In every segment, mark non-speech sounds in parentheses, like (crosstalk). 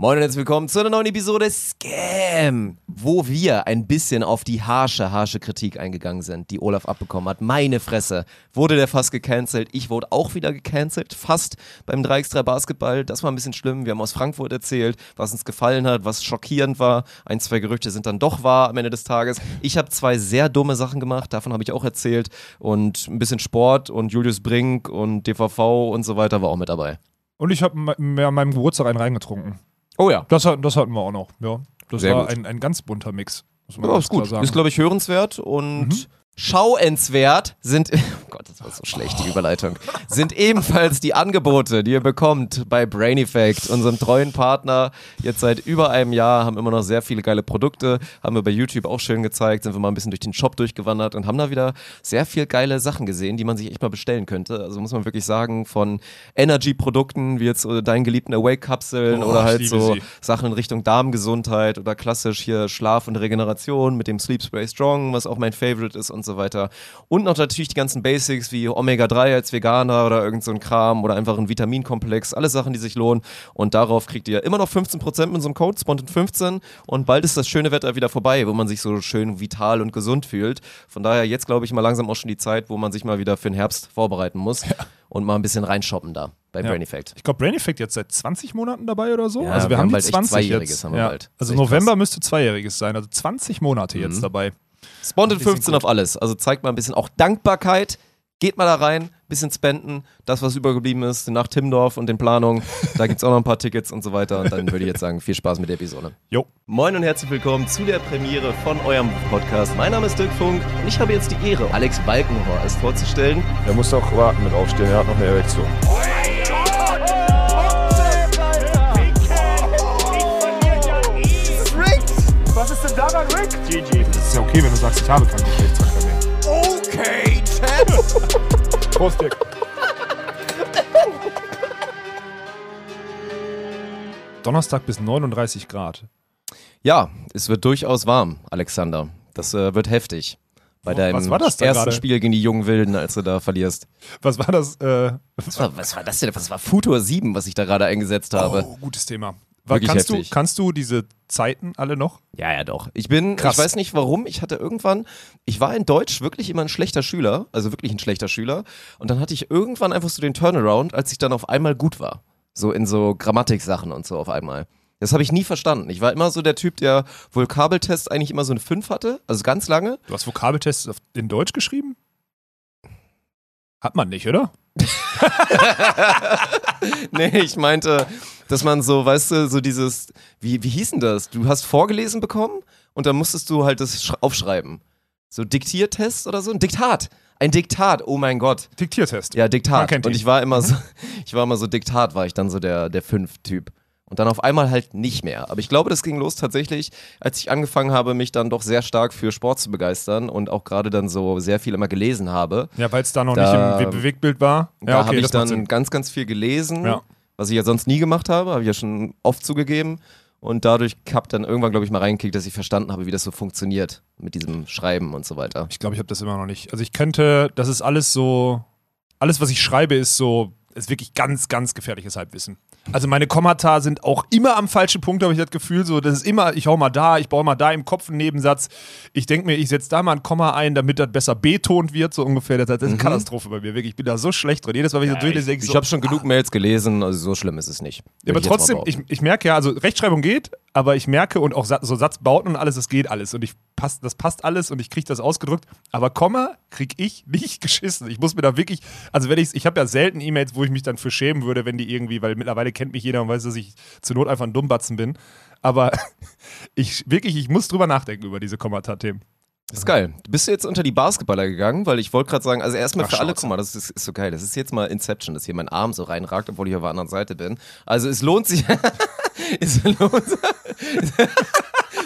Moin und herzlich willkommen zu einer neuen Episode Scam, wo wir ein bisschen auf die harsche, harsche Kritik eingegangen sind, die Olaf abbekommen hat. Meine Fresse, wurde der fast gecancelt. Ich wurde auch wieder gecancelt, fast beim 3x3 Basketball. Das war ein bisschen schlimm. Wir haben aus Frankfurt erzählt, was uns gefallen hat, was schockierend war. Ein, zwei Gerüchte sind dann doch wahr am Ende des Tages. Ich habe zwei sehr dumme Sachen gemacht, davon habe ich auch erzählt. Und ein bisschen Sport und Julius Brink und DVV und so weiter war auch mit dabei. Und ich habe mir an meinem Geburtstag einen reingetrunken. Oh ja. Das, das hatten wir auch noch, ja. Das Sehr war ein, ein ganz bunter Mix. Muss man Ja, ist gut. sagen. Ist, glaube ich, hörenswert und Mhm. Schauenswert sind, (laughs) oh Gott, das war so schlecht, die Überleitung, sind ebenfalls die Angebote, die ihr bekommt bei Brain Effect, unserem treuen Partner. Jetzt seit über einem Jahr haben immer noch sehr viele geile Produkte, haben wir bei YouTube auch schön gezeigt, sind wir mal ein bisschen durch den Shop durchgewandert und haben da wieder sehr viel geile Sachen gesehen, die man sich echt mal bestellen könnte. Also muss man wirklich sagen, von Energy-Produkten wie jetzt äh, deinen geliebten Awake-Kapseln Oh, oder halt so sie. Sachen in Richtung Darmgesundheit oder klassisch hier Schlaf und Regeneration mit dem Sleep Spray Strong, was auch mein Favorite ist und so weiter. Und noch natürlich die ganzen Basics wie Omega-3 als Veganer oder irgend so ein Kram oder einfach ein Vitaminkomplex. Alle Sachen, die sich lohnen. Und darauf kriegt ihr immer noch 15% mit so einem Code, Spontan15. Und bald ist das schöne Wetter wieder vorbei, wo man sich so schön vital und gesund fühlt. Von daher jetzt, glaube ich, mal langsam auch schon die Zeit, wo man sich mal wieder für den Herbst vorbereiten muss. Und mal ein bisschen reinshoppen da bei Ja. Brain Effect. Ich glaube, Brain Effect jetzt seit 20 Monaten dabei oder so. Ja, also wir, wir haben haben die bald echt 20 Zweijähriges jetzt. haben wir ja. bald. Also November müsste zweijähriges sein. Also 20 Monate Mhm. jetzt dabei. Spontan Die sind 15 gut. auf alles. Also zeigt mal ein bisschen auch Dankbarkeit. Geht mal da rein, bisschen spenden. Das, was übergeblieben ist, nach Timdorf und den Planungen. Da gibt es auch noch ein paar Tickets und so weiter. Und dann würde ich jetzt sagen, viel Spaß mit der Episode. Jo. Moin und herzlich willkommen zu der Premiere von eurem Podcast. Mein Name ist Dirk Funk und ich habe jetzt die Ehre, Alex Balkenhorst vorzustellen. Er muss auch warten mit aufstehen, er hat noch eine Erektion. Was ist denn daran, Rick? GG. Das ist ja okay, wenn du sagst, ich habe keinen Geschlechtsverkehr mehr. Okay, Chad. (laughs) Prost, Dirk. Donnerstag bis 39 Grad. Ja, es wird durchaus warm, Alexander. Das äh, wird heftig. Bei deinem was war das da ersten gerade? Spiel gegen die jungen Wilden, als du da verlierst. Was war das? Äh, Was war, was war das denn? Was war Futur 7, was ich da gerade eingesetzt habe? oh, gutes Thema. Wirklich kannst, du, heftig. kannst du diese Zeiten alle noch? Ja, ja, doch. Ich bin, Krass. ich weiß nicht warum, ich hatte irgendwann, ich war in Deutsch wirklich immer ein schlechter Schüler, also wirklich ein schlechter Schüler. Und dann hatte ich irgendwann einfach so den Turnaround, als ich dann auf einmal gut war. So in so Grammatiksachen und so auf einmal. Das habe ich nie verstanden. Ich war immer so der Typ, der Vokabeltests eigentlich immer so eine 5 hatte, also ganz lange. Du hast Vokabeltests in Deutsch geschrieben? Hat man nicht, oder? (laughs) Nee, ich meinte, dass man so, weißt du, so dieses, wie, wie hieß denn das? Du hast vorgelesen bekommen und dann musstest du halt das sch- aufschreiben. So Diktiertest oder so? Ein Diktat. Ein Diktat, oh mein Gott. Diktiertest. Ja, Diktat. Und ich war immer so, (laughs) ich war immer so Diktat, war ich dann so der, der Fünf-Typ. Und dann auf einmal halt nicht mehr. Aber ich glaube, das ging los tatsächlich, als ich angefangen habe, mich dann doch sehr stark für Sport zu begeistern und auch gerade dann so sehr viel immer gelesen habe. Ja, weil es da noch Da- nicht im Be- Bewegtbild war. Ja, da okay, habe ich dann ganz, ganz viel gelesen, Ja. was ich ja sonst nie gemacht habe, habe ich ja schon oft zugegeben. Und dadurch habe dann irgendwann, glaube ich, mal reingekickt, dass ich verstanden habe, wie das so funktioniert mit diesem Schreiben und so weiter. Ich glaube, ich habe das immer noch nicht. Also ich könnte, das ist alles so, alles, was ich schreibe, ist so, ist wirklich ganz, ganz gefährliches Halbwissen. Also meine Kommata sind auch immer am falschen Punkt, habe ich das Gefühl. So, das ist immer, ich hau mal da, ich baue mal da im Kopf einen Nebensatz. Ich denke mir, ich setze da mal ein Komma ein, damit das besser betont wird, so ungefähr. Das, das ist eine Katastrophe bei mir, wirklich. Ich bin da so schlecht drin. Jedes Mal, wenn ich so durchlese, denke Ich so, habe schon genug Mails gelesen, also so schlimm ist es nicht. Ja, aber ich trotzdem, ich, ich merke ja, also Rechtschreibung geht, aber ich merke und auch so Satzbauten und alles, das geht alles. Und ich passt, das passt alles und ich kriege das ausgedrückt. Aber Komma kriege ich nicht (laughs) geschissen. Ich muss mir da wirklich, also wenn ich, ich habe ja selten E-Mails, wo ich mich dann für schämen würde, wenn die irgendwie, weil mittlerweile kennt mich jeder und weiß, dass ich zur Not einfach ein Dummbatzen bin. Aber (laughs) ich wirklich, ich muss drüber nachdenken über diese Kommata-Themen. Das ist geil. Bist du jetzt unter die Basketballer gegangen? Weil ich wollte gerade sagen, also erstmal für alle, guck mal, das ist, ist so geil. Das ist jetzt mal Inception, dass hier mein Arm so reinragt, obwohl ich auf der anderen Seite bin. Also es lohnt sich. (laughs) es lohnt (laughs)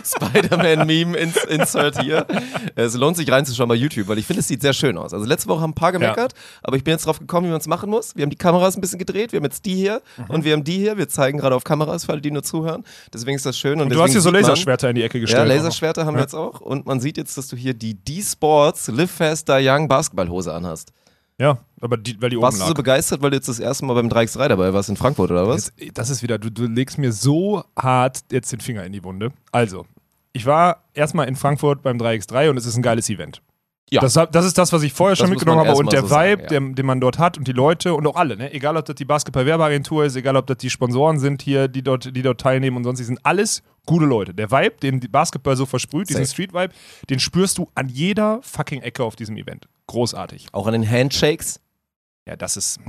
Spider-Man-Meme ins, Insert hier. Es lohnt sich reinzuschauen bei YouTube, weil ich finde, es sieht sehr schön aus. Also letzte Woche haben ein paar gemeckert, aber ich bin jetzt drauf gekommen, wie man es machen muss. Wir haben die Kameras ein bisschen gedreht, wir haben jetzt die hier Mhm. und wir haben die hier. Wir zeigen gerade auf Kameras, für alle, die nur zuhören. Deswegen ist das schön. Und, Und du hast hier so man- Laserschwerter in die Ecke ja, gestellt. noch. Laserschwerter haben wir Ja. jetzt auch. Und man sieht jetzt, dass du hier die D-Sports Live Faster Young Basketballhose anhast. Ja, aber die, weil die Warst oben du lag. so begeistert, weil du jetzt das erste Mal beim 3x3 dabei warst in Frankfurt, oder was? Jetzt, das ist wieder, du, du legst mir so hart jetzt den Finger in die Wunde. Also, ich war erstmal in Frankfurt beim 3x3 und es ist ein geiles Event. Ja. Das, das ist das, was ich vorher schon mitgenommen habe und der so Vibe, sagen, ja. den man dort hat und die Leute und auch alle, ne? egal ob das die Basketball-Werbeagentur ist, egal ob das die Sponsoren sind hier, die dort, die dort teilnehmen und sonst, die sind alles gute Leute. Der Vibe, den die Basketball so versprüht, diesen Safe. Street-Vibe, den spürst du an jeder fucking Ecke auf diesem Event. Großartig. Auch an den Handshakes? Ja, das ist.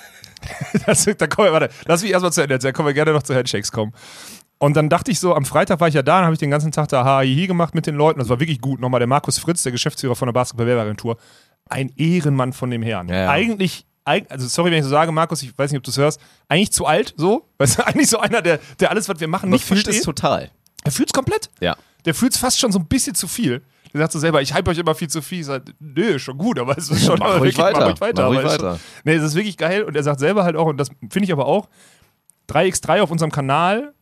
(laughs) das, da kommen wir, warte, lass mich erstmal zu Ende erzählen, können wir gerne noch zu Handshakes kommen. Und dann dachte ich so, am Freitag war ich ja da, dann habe ich den ganzen Tag da HII gemacht mit den Leuten. Das war wirklich gut. Nochmal der Markus Fritz, der Geschäftsführer von der Basketball-Werbeagentur. Ein Ehrenmann von dem Herrn. Ja, ja. Eigentlich, eig- also sorry, wenn ich so sage, Markus, ich weiß nicht, ob du es hörst, eigentlich zu alt, so. Weißt du, (laughs) eigentlich so einer, der, der alles, was wir machen, nicht fühlt versteht. es total. Er fühlt es komplett. Ja. Der fühlt es fast schon so ein bisschen zu viel. Der sagt so selber, ich hype euch immer viel zu viel. Ich sage, nö, schon gut, aber es ist schon Mach ruhig wirklich- weiter. Mach ruhig weiter. Mach ruhig weiter. Schon, nee, es ist wirklich geil. Und er sagt selber halt auch, und das finde ich aber auch, 3x3 auf unserem Kanal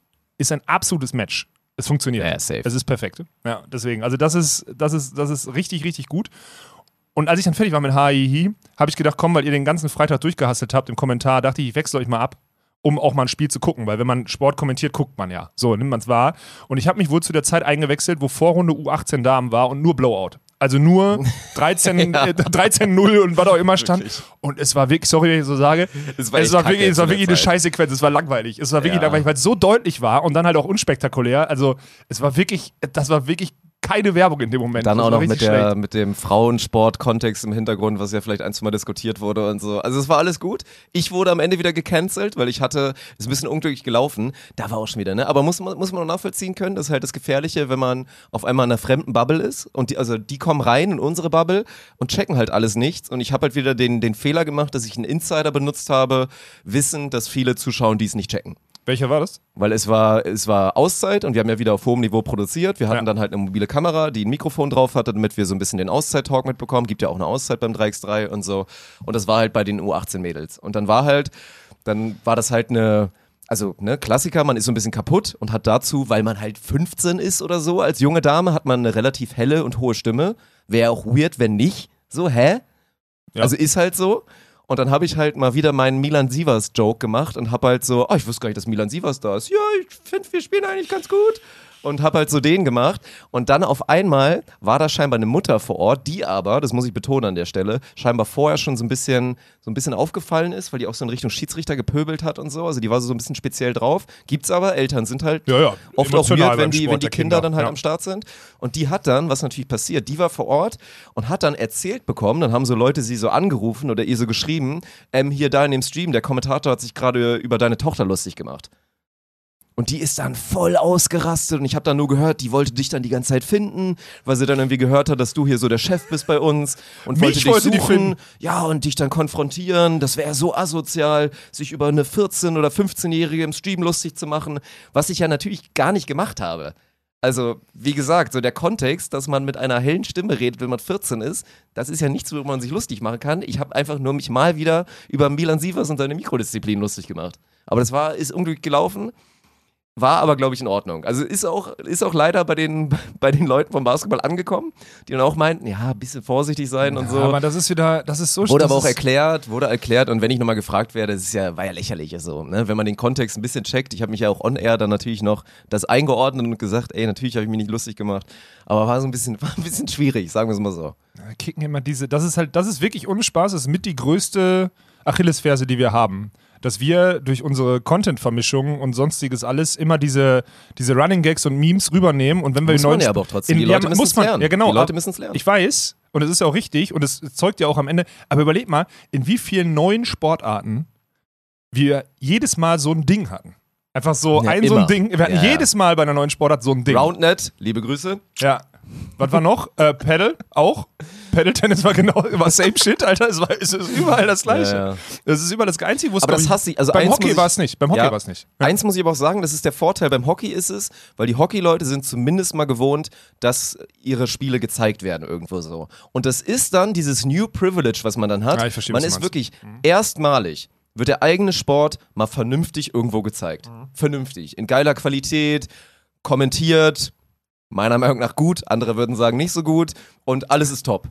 ist ein absolutes Match. Es funktioniert. Ja, safe. Es ist perfekt. Ja, deswegen. Also das ist, das ist, das ist richtig, richtig gut. Und als ich dann fertig war mit HII, habe ich gedacht, komm, weil ihr den ganzen Freitag durchgehasselt habt im Kommentar, dachte ich, ich wechsle euch mal ab, um auch mal ein Spiel zu gucken, weil wenn man Sport kommentiert, guckt man ja. So, nimmt man es wahr. Und ich habe mich wohl zu der Zeit eingewechselt, wo Vorrunde U18 Damen war und nur Blowout. Also nur 13 (laughs) Ja. äh, 13-0 und was auch immer stand. Wirklich. Und es war wirklich, sorry, wenn ich so sage, Es war es war wirklich, es war wirklich eine. Scheißsequenz. Es war langweilig. Es war wirklich Ja. langweilig, weil es so deutlich war und dann halt auch unspektakulär. Also es war wirklich, das war wirklich keine Werbung in dem Moment. Dann auch noch mit, der, schlecht. mit dem Frauensport-Kontext im Hintergrund, was ja vielleicht ein, zwei Mal diskutiert wurde und so. Also es war alles gut. Ich wurde am Ende wieder gecancelt, weil ich hatte, ist ein bisschen unglücklich gelaufen. Da war auch schon wieder, ne? Aber muss man, muss man auch nachvollziehen können, das ist halt das Gefährliche, wenn man auf einmal in einer fremden Bubble ist und die, also die kommen rein in unsere Bubble und checken halt alles nichts. Und ich habe halt wieder den, den Fehler gemacht, dass ich einen Insider benutzt habe, wissend, dass viele Zuschauer dies nicht checken. Welcher war das? Weil es war, es war Auszeit und wir haben ja wieder auf hohem Niveau produziert. Wir hatten Ja. dann halt eine mobile Kamera, die ein Mikrofon drauf hatte, damit wir so ein bisschen den Auszeit-Talk mitbekommen. Gibt ja auch eine Auszeit beim 3x3 und so. Und das war halt bei den U18-Mädels. Und dann war halt, dann war das halt eine, also ne, Klassiker, man ist so ein bisschen kaputt und hat dazu, weil man halt 15 ist oder so, als junge Dame hat man eine relativ helle und hohe Stimme. Wäre auch weird, wenn nicht. So, hä? Ja. Also ist halt so. Und dann habe ich halt mal wieder meinen Milan Sievers Joke gemacht und habe halt so, oh, ich wusste gar nicht, dass Milan Sievers da ist. Ja, ich finde, wir spielen eigentlich ganz gut. Und habe halt so den gemacht. Und dann auf einmal war da scheinbar eine Mutter vor Ort, die aber, das muss ich betonen an der Stelle, scheinbar vorher schon so ein bisschen, so ein bisschen aufgefallen ist, weil die auch so in Richtung Schiedsrichter gepöbelt hat und so. Also die war so ein bisschen speziell drauf. Gibt's aber, Eltern sind halt Ja, ja. oft auch weird, wenn die, wenn die der Kinder, Kinder, dann halt ja. am Start sind. Und die hat dann, was natürlich passiert, die war vor Ort und hat dann erzählt bekommen, dann haben so Leute sie so angerufen oder ihr so geschrieben, ähm, hier da in dem Stream, der Kommentator hat sich gerade über deine Tochter lustig gemacht. Und die ist dann voll ausgerastet und ich habe dann nur gehört, die wollte dich dann die ganze Zeit finden, weil sie dann irgendwie gehört hat, dass du hier so der Chef bist bei uns und Mich wollte dich wollte suchen. finden. Ja, und dich dann konfrontieren. Das wäre so asozial, sich über eine 14- oder 15-Jährige im Stream lustig zu machen, was ich ja natürlich gar nicht gemacht habe. Also, wie gesagt, so der Kontext, dass man mit einer hellen Stimme redet, wenn man 14 ist, das ist ja nichts, worüber man sich lustig machen kann. Ich habe einfach nur mich mal wieder über Milan Sievers und seine Mikrodisziplin lustig gemacht. Aber das war, ist unglücklich gelaufen. War aber, glaube ich, in Ordnung. Also ist auch, ist auch leider bei den, (laughs) bei den Leuten vom Basketball angekommen, die dann auch meinten, ja, ein bisschen vorsichtig sein und so. Aber das ist wieder, das ist so Wurde aber auch erklärt, wurde erklärt und wenn ich nochmal gefragt werde, das ist ja, war ja lächerlich so, ne? wenn man den Kontext ein bisschen checkt, ich habe mich ja auch on-air dann natürlich noch das eingeordnet und gesagt, ey, natürlich habe ich mich nicht lustig gemacht, aber war so ein bisschen, (laughs) war ein bisschen schwierig, sagen wir es mal so. Kicken immer diese, das ist halt, das ist wirklich ohne Spaß, das ist mit die größte Achillesferse, die wir haben. Dass wir durch unsere Content-Vermischung und sonstiges alles immer diese, diese Running Gags und Memes rübernehmen und wenn wir Muss man ja aber auch trotzdem, in- die Leute ja, müssen es lernen. Ja, genau. Die Leute müssen es lernen. Ich weiß und es ist ja auch richtig und es zeugt ja auch am Ende, aber überleg mal, in wie vielen neuen Sportarten wir jedes Mal so ein Ding hatten. Einfach so Ja, ein so ein immer. Ding. Wir hatten Ja, ja. jedes Mal bei einer neuen Sportart so ein Ding. Roundnet, liebe Grüße. Ja. Was war noch? Äh, Paddle auch. Paddle-Tennis war genau, war same shit, Alter. Es, war, es ist überall das Gleiche. Ja, ja. Das ist überall das Einzige, wo es Aber das hasse ich- also beim Hockey war es nicht. Beim Hockey Ja. war es nicht. Eins muss ich aber auch sagen, das ist der Vorteil beim Hockey ist es, weil die Hockeyleute sind zumindest mal gewohnt, dass ihre Spiele gezeigt werden irgendwo so. Und das ist dann dieses New Privilege, was man dann hat. Ja, ich verstehe, man ist meinst. wirklich erstmalig wird der eigene Sport mal vernünftig irgendwo gezeigt. Mhm. Vernünftig, in geiler Qualität, kommentiert, meiner Meinung nach gut, andere würden sagen nicht so gut und alles ist top.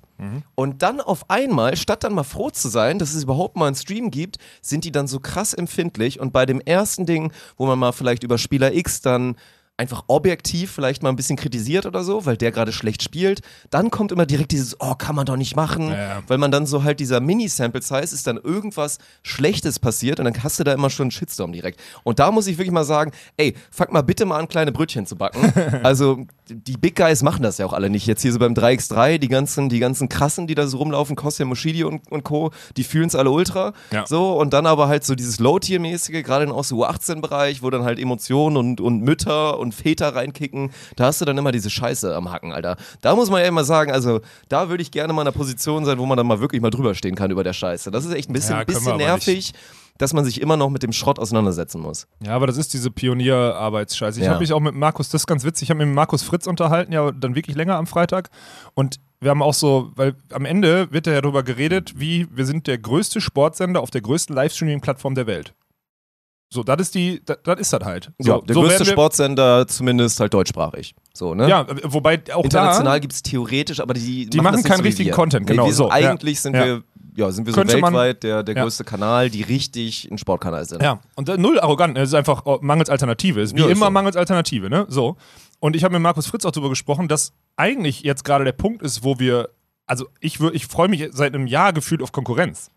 Und dann auf einmal, statt dann mal froh zu sein, dass es überhaupt mal einen Stream gibt, sind die dann so krass empfindlich und bei dem ersten Ding, wo man mal vielleicht über Spieler X dann einfach objektiv vielleicht mal ein bisschen kritisiert oder so, weil der gerade schlecht spielt, dann kommt immer direkt dieses, oh, kann man doch nicht machen, Ja, weil man dann so halt dieser Mini-Sample-Size ist dann irgendwas Schlechtes passiert und dann hast du da immer schon einen Shitstorm direkt. Und da muss ich wirklich mal sagen, ey, fang mal bitte mal an, kleine Brötchen zu backen. (laughs) also die Big Guys machen das ja auch alle nicht. Jetzt hier so beim 3x3, die ganzen, die ganzen Krassen, die da so rumlaufen, Kostja Moschidi und, und Co., die fühlen es alle ultra. Ja. So, und dann aber halt so dieses Low-Tier-mäßige, gerade in auch so U18-Bereich, wo dann halt Emotionen und, und Mütter und Väter reinkicken, da hast du dann immer diese Scheiße am Hacken, Alter. Da muss man ja immer sagen, also da würde ich gerne mal in einer Position sein, wo man dann mal wirklich mal drüber stehen kann über der Scheiße. Das ist echt ein bisschen, Ja, bisschen nervig, dass man sich immer noch mit dem Schrott auseinandersetzen muss. Ja, aber das ist diese Pionierarbeitsscheiße. Ich Ja. habe mich auch mit Markus, das ist ganz witzig, ich habe mich mit Markus Fritz unterhalten, ja, dann wirklich länger am Freitag. Und wir haben auch so, weil am Ende wird ja darüber geredet, wie wir sind der größte Sportsender auf der größten Livestreaming-Plattform der Welt. So, das ist die, das, ist das halt. So, Ja, der so größte Sportsender, zumindest halt deutschsprachig. So, ne? Ja, wobei auch International gibt es theoretisch, aber die, Die machen, machen keinen so richtigen. Content, Nee, genau, sind, so, ja. eigentlich sind Ja. wir, ja, sind wir so weltweit der, der Ja. größte Kanal, die richtig ein Sportkanal sind. Ja, und da, null arrogant, es ist einfach oh, mangels Alternative. Es ist wie Ja, immer so. mangels Alternative, ne? So. Und ich habe mit Markus Fritz auch darüber gesprochen, dass eigentlich jetzt gerade der Punkt ist, wo wir, also ich, ich freue mich seit einem Jahr gefühlt auf Konkurrenz.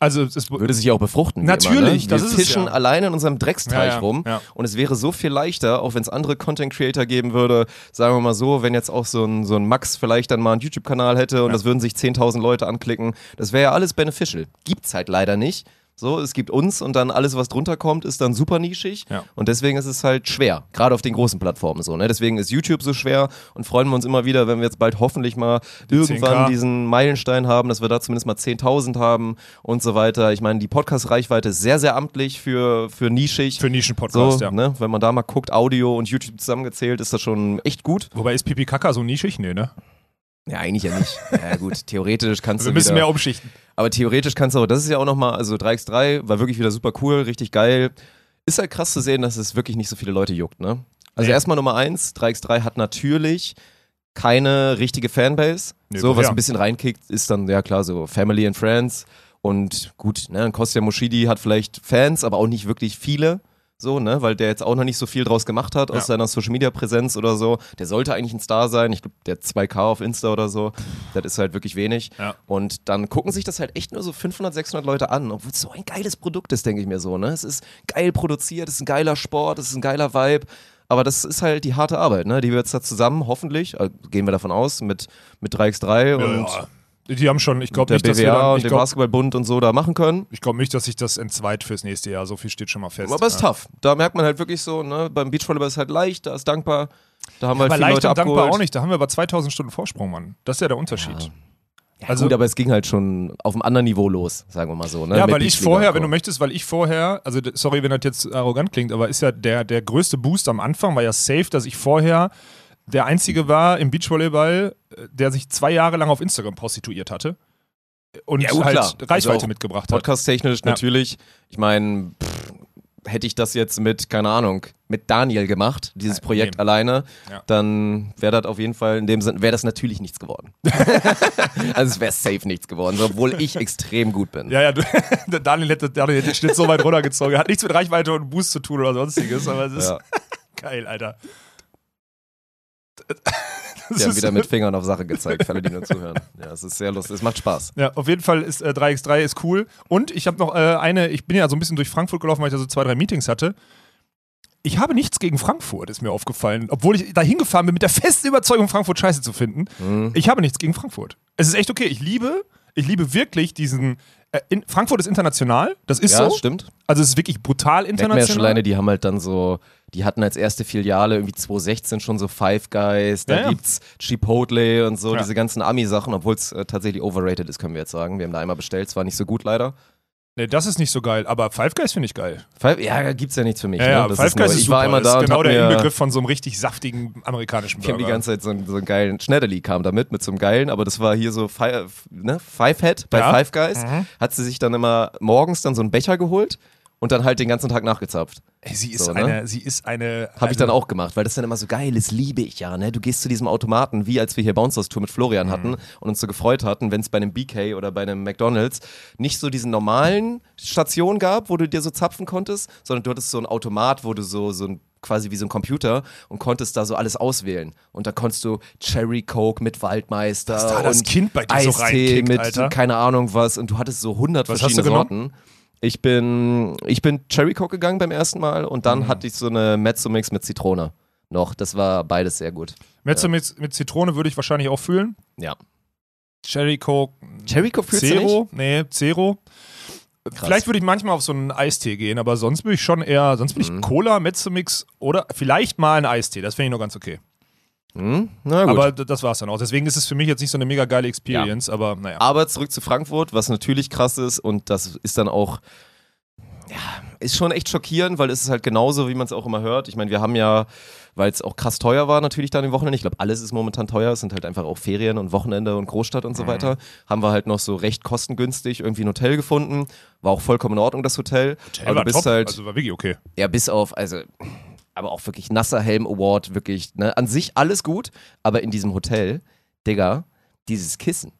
Also es Würde sich ja auch befruchten. Natürlich, immer, ne? das Wir ist es fischen ja. alleine in unserem Drecksteich Ja, ja, rum und es wäre so viel leichter, auch wenn es andere Content Creator geben würde, sagen wir mal so, wenn jetzt auch so ein, so ein Max vielleicht dann mal einen YouTube-Kanal hätte und das würden sich 10.000 Leute anklicken, das wäre ja alles beneficial. Gibt's halt leider nicht. So, es gibt uns und dann alles, was drunter kommt, ist dann super nischig. Ja. Und deswegen ist es halt schwer, gerade auf den großen Plattformen so. Ne? Deswegen ist YouTube so schwer und freuen wir uns immer wieder, wenn wir jetzt bald hoffentlich mal irgendwann 10K. diesen Meilenstein haben, dass wir da zumindest mal 10.000 haben und so weiter. Ich meine, die Podcast-Reichweite ist sehr, sehr amtlich für, für nischig. für Nischen-Podcast, so, ja. ne? Wenn man da mal guckt, Audio und YouTube zusammengezählt, ist das schon echt gut. Wobei ist Pipi Kaka so nischig? Nee, ne? Ja, eigentlich ja nicht. Ja, gut, theoretisch kannst Wir du müssen wieder, mehr umschichten. Aber theoretisch kannst du auch, das ist ja auch nochmal, also 3x3 war wirklich wieder super cool, richtig geil. Ist halt krass zu sehen, dass es wirklich nicht so viele Leute juckt, ne? Also Nee. erstmal Nummer eins, 3x3 hat natürlich keine richtige Fanbase. Nee, so, was woher? ein bisschen reinkickt, ist dann, ja klar, so Family and Friends. Und gut, ne, Kostja Moschidi hat vielleicht Fans, aber auch nicht wirklich viele. So, ne, weil der jetzt auch noch nicht so viel draus gemacht hat aus Ja. seiner Social Media Präsenz oder so. Der sollte eigentlich ein Star sein. Ich glaube, der hat 2K auf Insta oder so. Das ist halt wirklich wenig. Ja. Und dann gucken sich das halt echt nur so 500, 600 Leute an, obwohl es so ein geiles Produkt ist, denke ich mir so. Ne? Es ist geil produziert, es ist ein geiler Sport, es ist ein geiler Vibe. Aber das ist halt die harte Arbeit, ne? die wir jetzt da zusammen, hoffentlich, äh, gehen wir davon aus, mit, mit 3x3 und ja. Die haben schon, ich glaube nicht, dass wir BWA dann, und ich glaube Basketballbund und so da machen können. glaub nicht, dass sich das entzweit fürs nächste Jahr. So viel steht schon mal fest. Aber es ist ja. tough. Da merkt man halt wirklich so, ne? beim Beachvolleyball ist es halt leicht, da ist dankbar. Da haben wir halt Aber viele leicht Leute und dankbar auch nicht. Da haben wir aber 2000 Stunden Vorsprung, Mann. Das ist ja der Unterschied. Ja, Also- gut, aber es ging halt schon auf einem anderen Niveau los, sagen wir mal so. Ne? Ja, Mit weil ich vorher, wenn du möchtest, weil ich vorher, also sorry, wenn das jetzt arrogant klingt, aber ist ja der, der größte Boost am Anfang, war ja safe, dass ich vorher der Einzige war im Beachvolleyball, äh, der sich zwei Jahre lang auf Instagram prostituiert hatte und Ja, gut, halt klar. Reichweite Also mitgebracht hat. Podcast-technisch Ja. natürlich. Ich meine, hätte ich das jetzt mit, keine Ahnung, mit Daniel gemacht, dieses Nein, Projekt nee. alleine, Ja. dann wäre das auf jeden Fall in dem Sinn, wäre das natürlich nichts geworden. (laughs) also es wäre safe nichts geworden, obwohl ich extrem gut bin. Ja, ja, du, (laughs) Daniel hätte, Daniel hätte den Schnitt so weit runtergezogen. Hat nichts mit Reichweite und Boost zu tun oder sonstiges, aber es ist Ja. (laughs) geil, Alter. (laughs) Das Die haben wieder mit Fingern auf Sache gezeigt, für alle, die nur zuhören. (laughs) Ja, es ist sehr lustig, es macht Spaß. Ja, auf jeden Fall ist äh, 3x3 ist cool. Und ich habe noch äh, eine, ich bin ja so ein bisschen durch Frankfurt gelaufen, weil ich da so zwei, drei Meetings hatte. Ich habe nichts gegen Frankfurt, ist mir aufgefallen. Obwohl ich da hingefahren bin mit der festen Überzeugung, Frankfurt scheiße zu finden. Mhm. Ich habe nichts gegen Frankfurt. Es ist echt okay. Ich liebe, ich liebe wirklich diesen. Äh, in, Frankfurt ist international, das ist Ja, so. stimmt. Also es ist wirklich brutal Merkt man ja schon international. alleine, die haben halt dann so, die hatten als erste Filiale irgendwie 2016 schon so Five Guys, da Ja, ja. gibt's Chipotle und so, Ja. diese ganzen Ami-Sachen, obwohl es äh, tatsächlich overrated ist, können wir jetzt sagen. Wir haben da einmal bestellt, es war nicht so gut leider. Nee, das ist nicht so geil, aber Five Guys finde ich geil. Five, ja, gibt's ja nichts für mich. Ja, ne? ja, Das Five Guys nur, ist ich super. war das da ist genau der Inbegriff von so einem richtig saftigen amerikanischen Ich habe die Burger. ganze Zeit so, einen- so einen geilen Schneiderli kam damit, mit so einem geilen, aber das war hier so Five, ne? Five Head bei Ja. Five Guys. Mhm. Hat sie sich dann immer morgens dann so einen Becher geholt und dann halt den ganzen Tag nachgezapft. Ey, sie ist So, ne? eine, sie ist eine. Habe ich dann auch gemacht, weil das dann immer so geil ist, liebe ich ja, ne? Du gehst zu diesem Automaten, wie als wir hier Bouncers Tour mit Florian hatten und uns so gefreut hatten, wenn es bei einem BK oder bei einem McDonalds nicht so diesen normalen Station gab, wo du dir so zapfen konntest, sondern du hattest so einen Automat, wo du so, so ein quasi wie so ein Computer und konntest da so alles auswählen. Und da konntest du Cherry Coke mit Waldmeister da das und Kind bei dir so Eistee reinkickt, mit Alter. keine Ahnung was und du hattest so 100 Was verschiedene du genommen? Ich bin, ich bin Cherry Coke gegangen beim ersten Mal und dann Mhm. hatte ich so eine Mezzo-Mix mit Zitrone noch. Das war beides sehr gut. Mezzo mit, mit Zitrone würde ich wahrscheinlich auch fühlen. Ja. Cherry Coke. Cherry Coke fühlst? Zero? Nee, Zero. Krass. Vielleicht würde ich manchmal auf so einen Eistee gehen, aber sonst würde ich schon eher, sonst würde Mhm. ich Cola, Mezzo-Mix oder vielleicht mal einen Eistee. Das finde ich noch ganz okay. Hm? Aber Aber, das war es dann auch. Deswegen ist es für mich jetzt nicht so eine mega geile Experience, aber naja. zurück zu Frankfurt, was natürlich krass ist und das ist dann auch, ja, ist schon echt schockierend, weil es ist halt genauso, wie man es auch immer hört. Ich meine, wir haben ja, weil es auch krass teuer war, natürlich dann im Wochenende. Ich glaube, alles ist momentan teuer. Es sind halt einfach auch Ferien und Wochenende und Großstadt und so weiter. Haben wir halt noch so recht kostengünstig irgendwie ein Hotel gefunden. War auch vollkommen in Ordnung, das Hotel. Hotel aber war du bist top, halt, also war wirklich okay. Ja, bis auf, also, aber auch wirklich Nasser Helm Award, wirklich, ne? An sich alles gut, aber in diesem Hotel, Digga, dieses Kissen.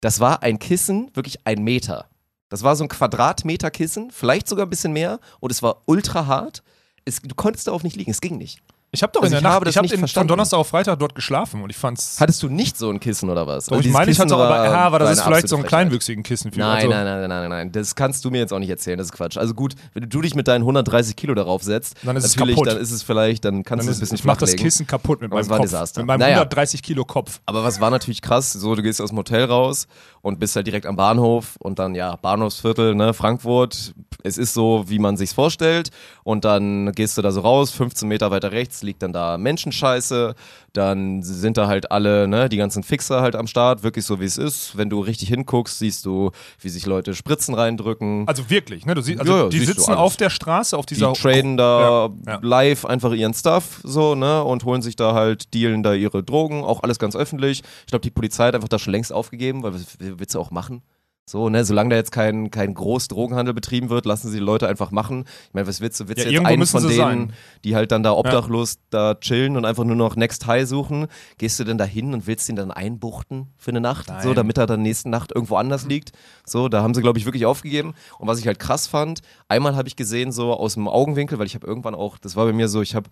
Das war ein Kissen, wirklich ein Meter. Das war so ein Quadratmeter Kissen, vielleicht sogar ein bisschen mehr und es war ultra hart. Es, du konntest darauf nicht liegen, es ging nicht. Ich habe doch Also in ich der Nacht, das ich habe von. Donnerstag auf Freitag dort geschlafen und ich fand's. Hattest du nicht so ein Kissen oder was? Doch, Also ich meine, ich hatte aber, ja, aber das ist vielleicht so Frechheit. kleinwüchsigen Kissen für Nein, also, nein, nein, nein, nein, nein. Das kannst du mir jetzt auch nicht erzählen, das ist Quatsch. Also gut, wenn du dich mit deinen 130 Kilo darauf setzt, Dann ist es natürlich, kaputt. dann ist es vielleicht, dann kannst du es ein bisschen ich mach das. Kissen kaputt mit meinem ein Kopf. Desaster. Mit meinem Naja. 130 Kilo Kopf. Aber was war natürlich krass, so du gehst aus dem Hotel raus und bist halt direkt am Bahnhof und dann ja, Bahnhofsviertel, ne, Frankfurt, es ist so, wie man sich's vorstellt. Und dann gehst du da so raus, 15 Meter weiter rechts liegt dann da Menschenscheiße, dann sind da halt alle, ne, die ganzen Fixer halt am Start, wirklich so wie es ist. Wenn du richtig hinguckst, siehst du, wie sich Leute Spritzen reindrücken. Also wirklich, ne? Du siehst, also Ja, die siehst sitzen auf der Straße, auf dieser. die traden da Ja, ja. live einfach ihren Stuff so, ne, und holen sich da halt, dealen da ihre Drogen, auch alles ganz öffentlich. Ich glaube, die Polizei hat einfach da schon längst aufgegeben, weil was willst du auch machen? So, ne, solange da jetzt kein, kein groß Drogenhandel betrieben wird, lassen sie die Leute einfach machen. Ich meine, was willst du? Willst Ja, jetzt einen von denen, sein. die halt dann da obdachlos da chillen und einfach nur noch Next High suchen? Gehst du denn da hin und willst ihn dann einbuchten für eine Nacht? So, Nein. damit er dann nächsten Nacht irgendwo anders liegt? So, da haben sie, glaube ich, wirklich aufgegeben. Und was ich halt krass fand, einmal habe ich gesehen, so aus dem Augenwinkel, weil ich habe irgendwann auch, das war bei mir so, ich habe,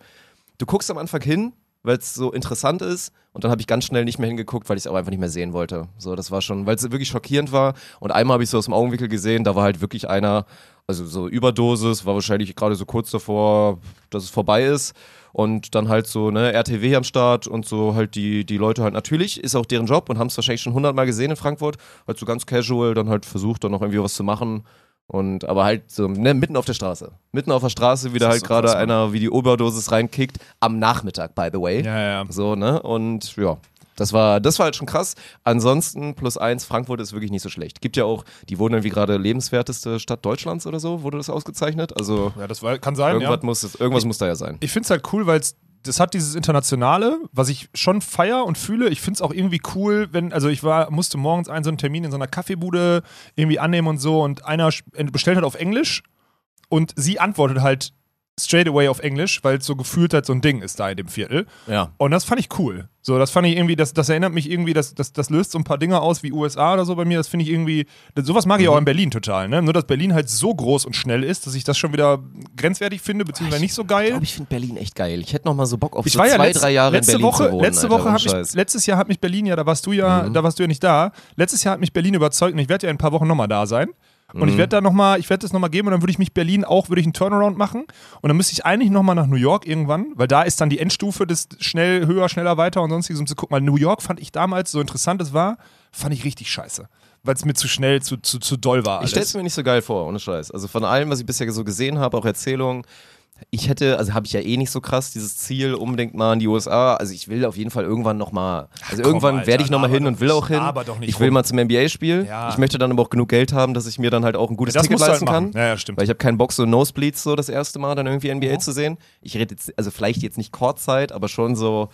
du guckst am Anfang hin, weil es so interessant ist. Und dann habe ich ganz schnell nicht mehr hingeguckt, weil ich es auch einfach nicht mehr sehen wollte. So, das war schon, weil es wirklich schockierend war. Und einmal habe ich so aus dem Augenwinkel gesehen, da war halt wirklich einer, also so Überdosis, war wahrscheinlich gerade so kurz davor, dass es vorbei ist. Und dann halt so, ne, RTW am Start und so halt die, die Leute halt. Natürlich, ist auch deren Job und haben es wahrscheinlich schon hundertmal gesehen in Frankfurt, halt so ganz casual, dann halt versucht, dann noch irgendwie was zu machen und aber halt so, ne, mitten auf der Straße. Mitten auf der Straße, wie da halt so gerade einer wie die Oberdosis reinkickt, am Nachmittag, by the way. Ja, ja. So, ne? Und ja. Das war, das war halt schon krass. Ansonsten, plus eins, Frankfurt ist wirklich nicht so schlecht. Gibt ja auch, die wurden irgendwie gerade lebenswerteste Stadt Deutschlands oder so, wurde das ausgezeichnet. Also Ja, das war, kann sein, irgendwas, ja. muss, irgendwas muss da ja sein. Ich finde es halt cool, weil es das hat dieses Internationale, was ich schon feier und fühle. Ich finde es auch irgendwie cool, wenn, also ich war, musste morgens einen so einen Termin in so einer Kaffeebude irgendwie annehmen und so und einer bestellt halt auf Englisch und sie antwortet halt straight away auf Englisch, weil es so gefühlt halt so ein Ding ist da in dem Viertel. Ja. Und das fand ich cool. So, das fand ich irgendwie, das, das erinnert mich irgendwie, das, das, das löst so ein paar Dinge aus wie USA oder so bei mir. Das finde ich irgendwie, das, sowas mag ich auch in Berlin total. Ne? Nur, dass Berlin halt so groß und schnell ist, dass ich das schon wieder grenzwertig finde, beziehungsweise nicht so Ich geil. glaube, ich finde Berlin echt geil. Ich hätte noch mal so Bock auf Ich so war ja zwei, letzt, drei Jahre letzte in Berlin Woche, zu wohnen. letzte Alter, Woche. Mhm. letztes Jahr hat mich Berlin ja, da warst du ja, da warst du ja nicht da. Letztes Jahr hat mich Berlin überzeugt und ich werde ja in ein paar Wochen nochmal da sein. Und ich Mhm. werde da noch mal, ich werde das nochmal geben und dann würde ich mich Berlin auch, würde ich einen Turnaround machen. Und dann müsste ich eigentlich nochmal nach New York irgendwann, weil da ist dann die Endstufe des schnell, höher, schneller, weiter und sonstiges, um zu gucken. Weil New York fand ich damals, so interessant es war, fand ich richtig scheiße. Weil es mir zu schnell, zu, zu, zu doll war. Ich Alles. stelle es mir nicht so geil vor, ohne Scheiß. Also von allem, was ich bisher so gesehen habe, auch Erzählungen, ich hätte, also habe ich ja eh nicht so krass dieses Ziel, unbedingt mal in die USA. Also ich will auf jeden Fall irgendwann noch mal, also komm, irgendwann werde ich noch mal laber hin und will auch hin. laber doch nicht ich will rum. mal zum NBA-Spiel. Ja. Ich möchte dann aber auch genug Geld haben, dass ich mir dann halt auch ein gutes das Ticket halt leisten kann. machen. Ja, ja, stimmt. Weil ich habe keinen Bock, so Nosebleeds so das erste Mal dann irgendwie NBA Mhm. zu sehen. Ich rede jetzt, also vielleicht jetzt nicht Courtzeit, aber schon so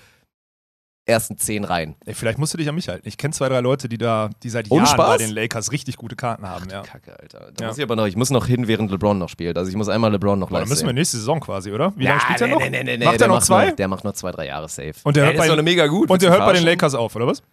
ersten zehn Reihen. Ey, vielleicht musst du dich an mich halten. Ich kenne zwei, drei Leute, die da, die seit Ohne Jahren Spaß? bei den Lakers richtig gute Karten haben. Ja. Kacke, Alter. Da Ja. muss ich aber noch, ich muss noch hin, während LeBron noch spielt. Also ich muss einmal LeBron noch Boah, live dann müssen wir nächste Saison quasi, oder? Wie Ja, lange spielt er nee, noch? Nee, nee, nee, Macht der er noch macht zwei? Noch, der macht noch zwei, drei Jahre safe. Und der ja, hört bei- mega gut. Und der hört bei den? Lakers auf, oder was?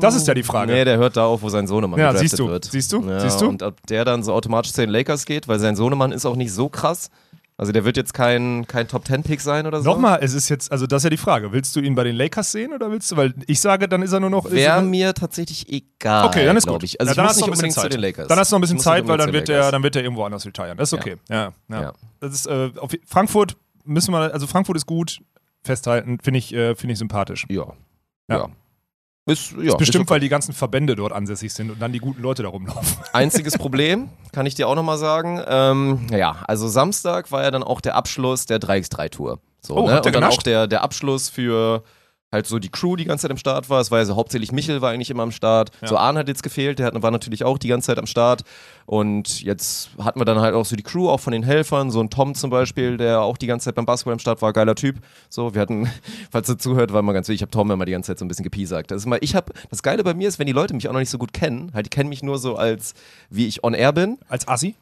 Das ist ja die Frage. Nee, der hört da auf, wo sein Sohnemann Ja, siehst du, wird. siehst du, Ja, siehst du? Und ob der dann so automatisch zu den Lakers geht, weil sein Sohnemann ist auch nicht so krass. Also der wird jetzt kein, kein Top-10-Pick sein oder so. Nochmal, es ist jetzt, also das ist ja die Frage. Willst du ihn bei den Lakers sehen oder willst du, weil ich sage, dann ist er nur noch. Wäre mir tatsächlich egal. okay, dann ist gut. Ich. Also ja, dann hast du nicht noch ein bisschen Zeit. Dann hast du noch ein bisschen Zeit, weil dann wird, Lakers. dann wird der irgendwo anders retiren. Das ist okay. Ja. Ja, Ja. Das ist, äh, auf, Frankfurt müssen wir, also Frankfurt ist gut, festhalten, finde ich, äh, finde ich sympathisch. Ja. Ja. ja. Ist, ja, ist bestimmt, ist weil die ganzen Verbände dort ansässig sind und dann die guten Leute da rumlaufen. (laughs) Einziges Problem, kann ich dir auch nochmal sagen. Ähm, ja, also Samstag war ja dann auch der Abschluss der 3x3-Tour. So, Oh, ne? Und dann auch der, der Abschluss für halt so die Crew die ganze Zeit am Start war. Es war ja so hauptsächlich Michel war eigentlich immer am Start. Ja. So Arne hat jetzt gefehlt, der hat, war natürlich auch die ganze Zeit am Start. Und jetzt hatten wir dann halt auch so die Crew, auch von den Helfern, so ein Tom zum Beispiel, der auch die ganze Zeit beim Basketball am Start war, geiler Typ. So, wir hatten, (laughs) falls er zuhört, war mal ganz wichtig, ich habe Tom immer die ganze Zeit so ein bisschen gepiesackt. Das ist mal, ich habe, das Geile bei mir ist, wenn die Leute mich auch noch nicht so gut kennen, halt, die kennen mich nur so als, wie ich on air bin. Als Assi?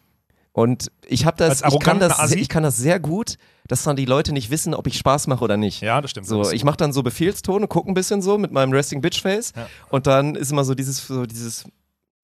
Und ich habe das, ich kann das, ich kann das sehr gut, dass dann die Leute nicht wissen, ob ich Spaß mache oder nicht. Ja, das stimmt. So, ich mache dann so Befehlston und gucke ein bisschen so mit meinem Resting Bitch Face Ja. und dann ist immer so dieses, so dieses,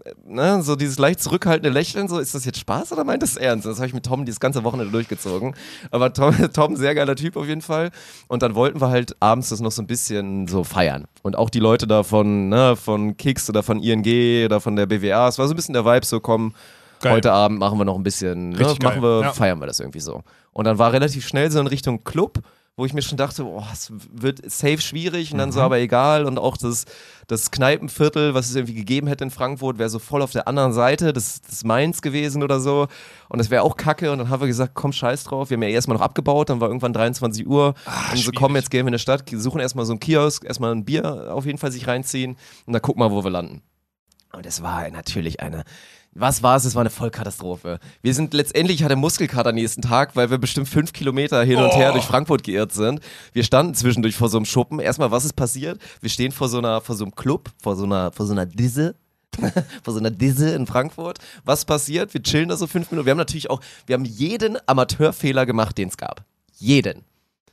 äh, ne, so dieses leicht zurückhaltende Lächeln, so ist das jetzt Spaß oder meint das ernst? Das habe ich mit Tom dieses ganze Wochenende durchgezogen. Aber Tom, (laughs) Tom, sehr geiler Typ auf jeden Fall. Und dann wollten wir halt abends das noch so ein bisschen so feiern. Und auch die Leute da von, ne, von Kicks oder von ING oder von der BWA, es war so ein bisschen der Vibe, so komm, Geil. heute Abend machen wir noch ein bisschen, ne, machen wir, Ja. feiern wir das irgendwie so. Und dann war relativ schnell so in Richtung Club, wo ich mir schon dachte, oh, es wird safe schwierig und dann Mhm. so, aber egal. Und auch das, das Kneipenviertel, was es irgendwie gegeben hätte in Frankfurt, wäre so voll auf der anderen Seite des, des Mainz gewesen oder so. Und das wäre auch kacke. Und dann haben wir gesagt, komm, scheiß drauf. Wir haben ja erstmal noch abgebaut, dann war irgendwann 23 Uhr. und so, komm, jetzt gehen wir in die Stadt, suchen erstmal so einen Kiosk, erstmal ein Bier auf jeden Fall sich reinziehen und dann gucken wir, wo wir landen. Und es war natürlich eine. Was war es? Es war eine Vollkatastrophe. Wir sind letztendlich, ich hatte Muskelkater nächsten Tag, weil wir bestimmt fünf Kilometer hin und her durch Frankfurt geirrt sind. Wir standen zwischendurch vor so einem Schuppen. Erstmal, was ist passiert? Wir stehen vor so einer, vor so einem Club, vor so einer, vor so einer Disse. (laughs) vor so einer Disse in Frankfurt. Was passiert? Wir chillen da so fünf Minuten. Wir haben natürlich auch, wir haben jeden Amateurfehler gemacht, den es gab. Jeden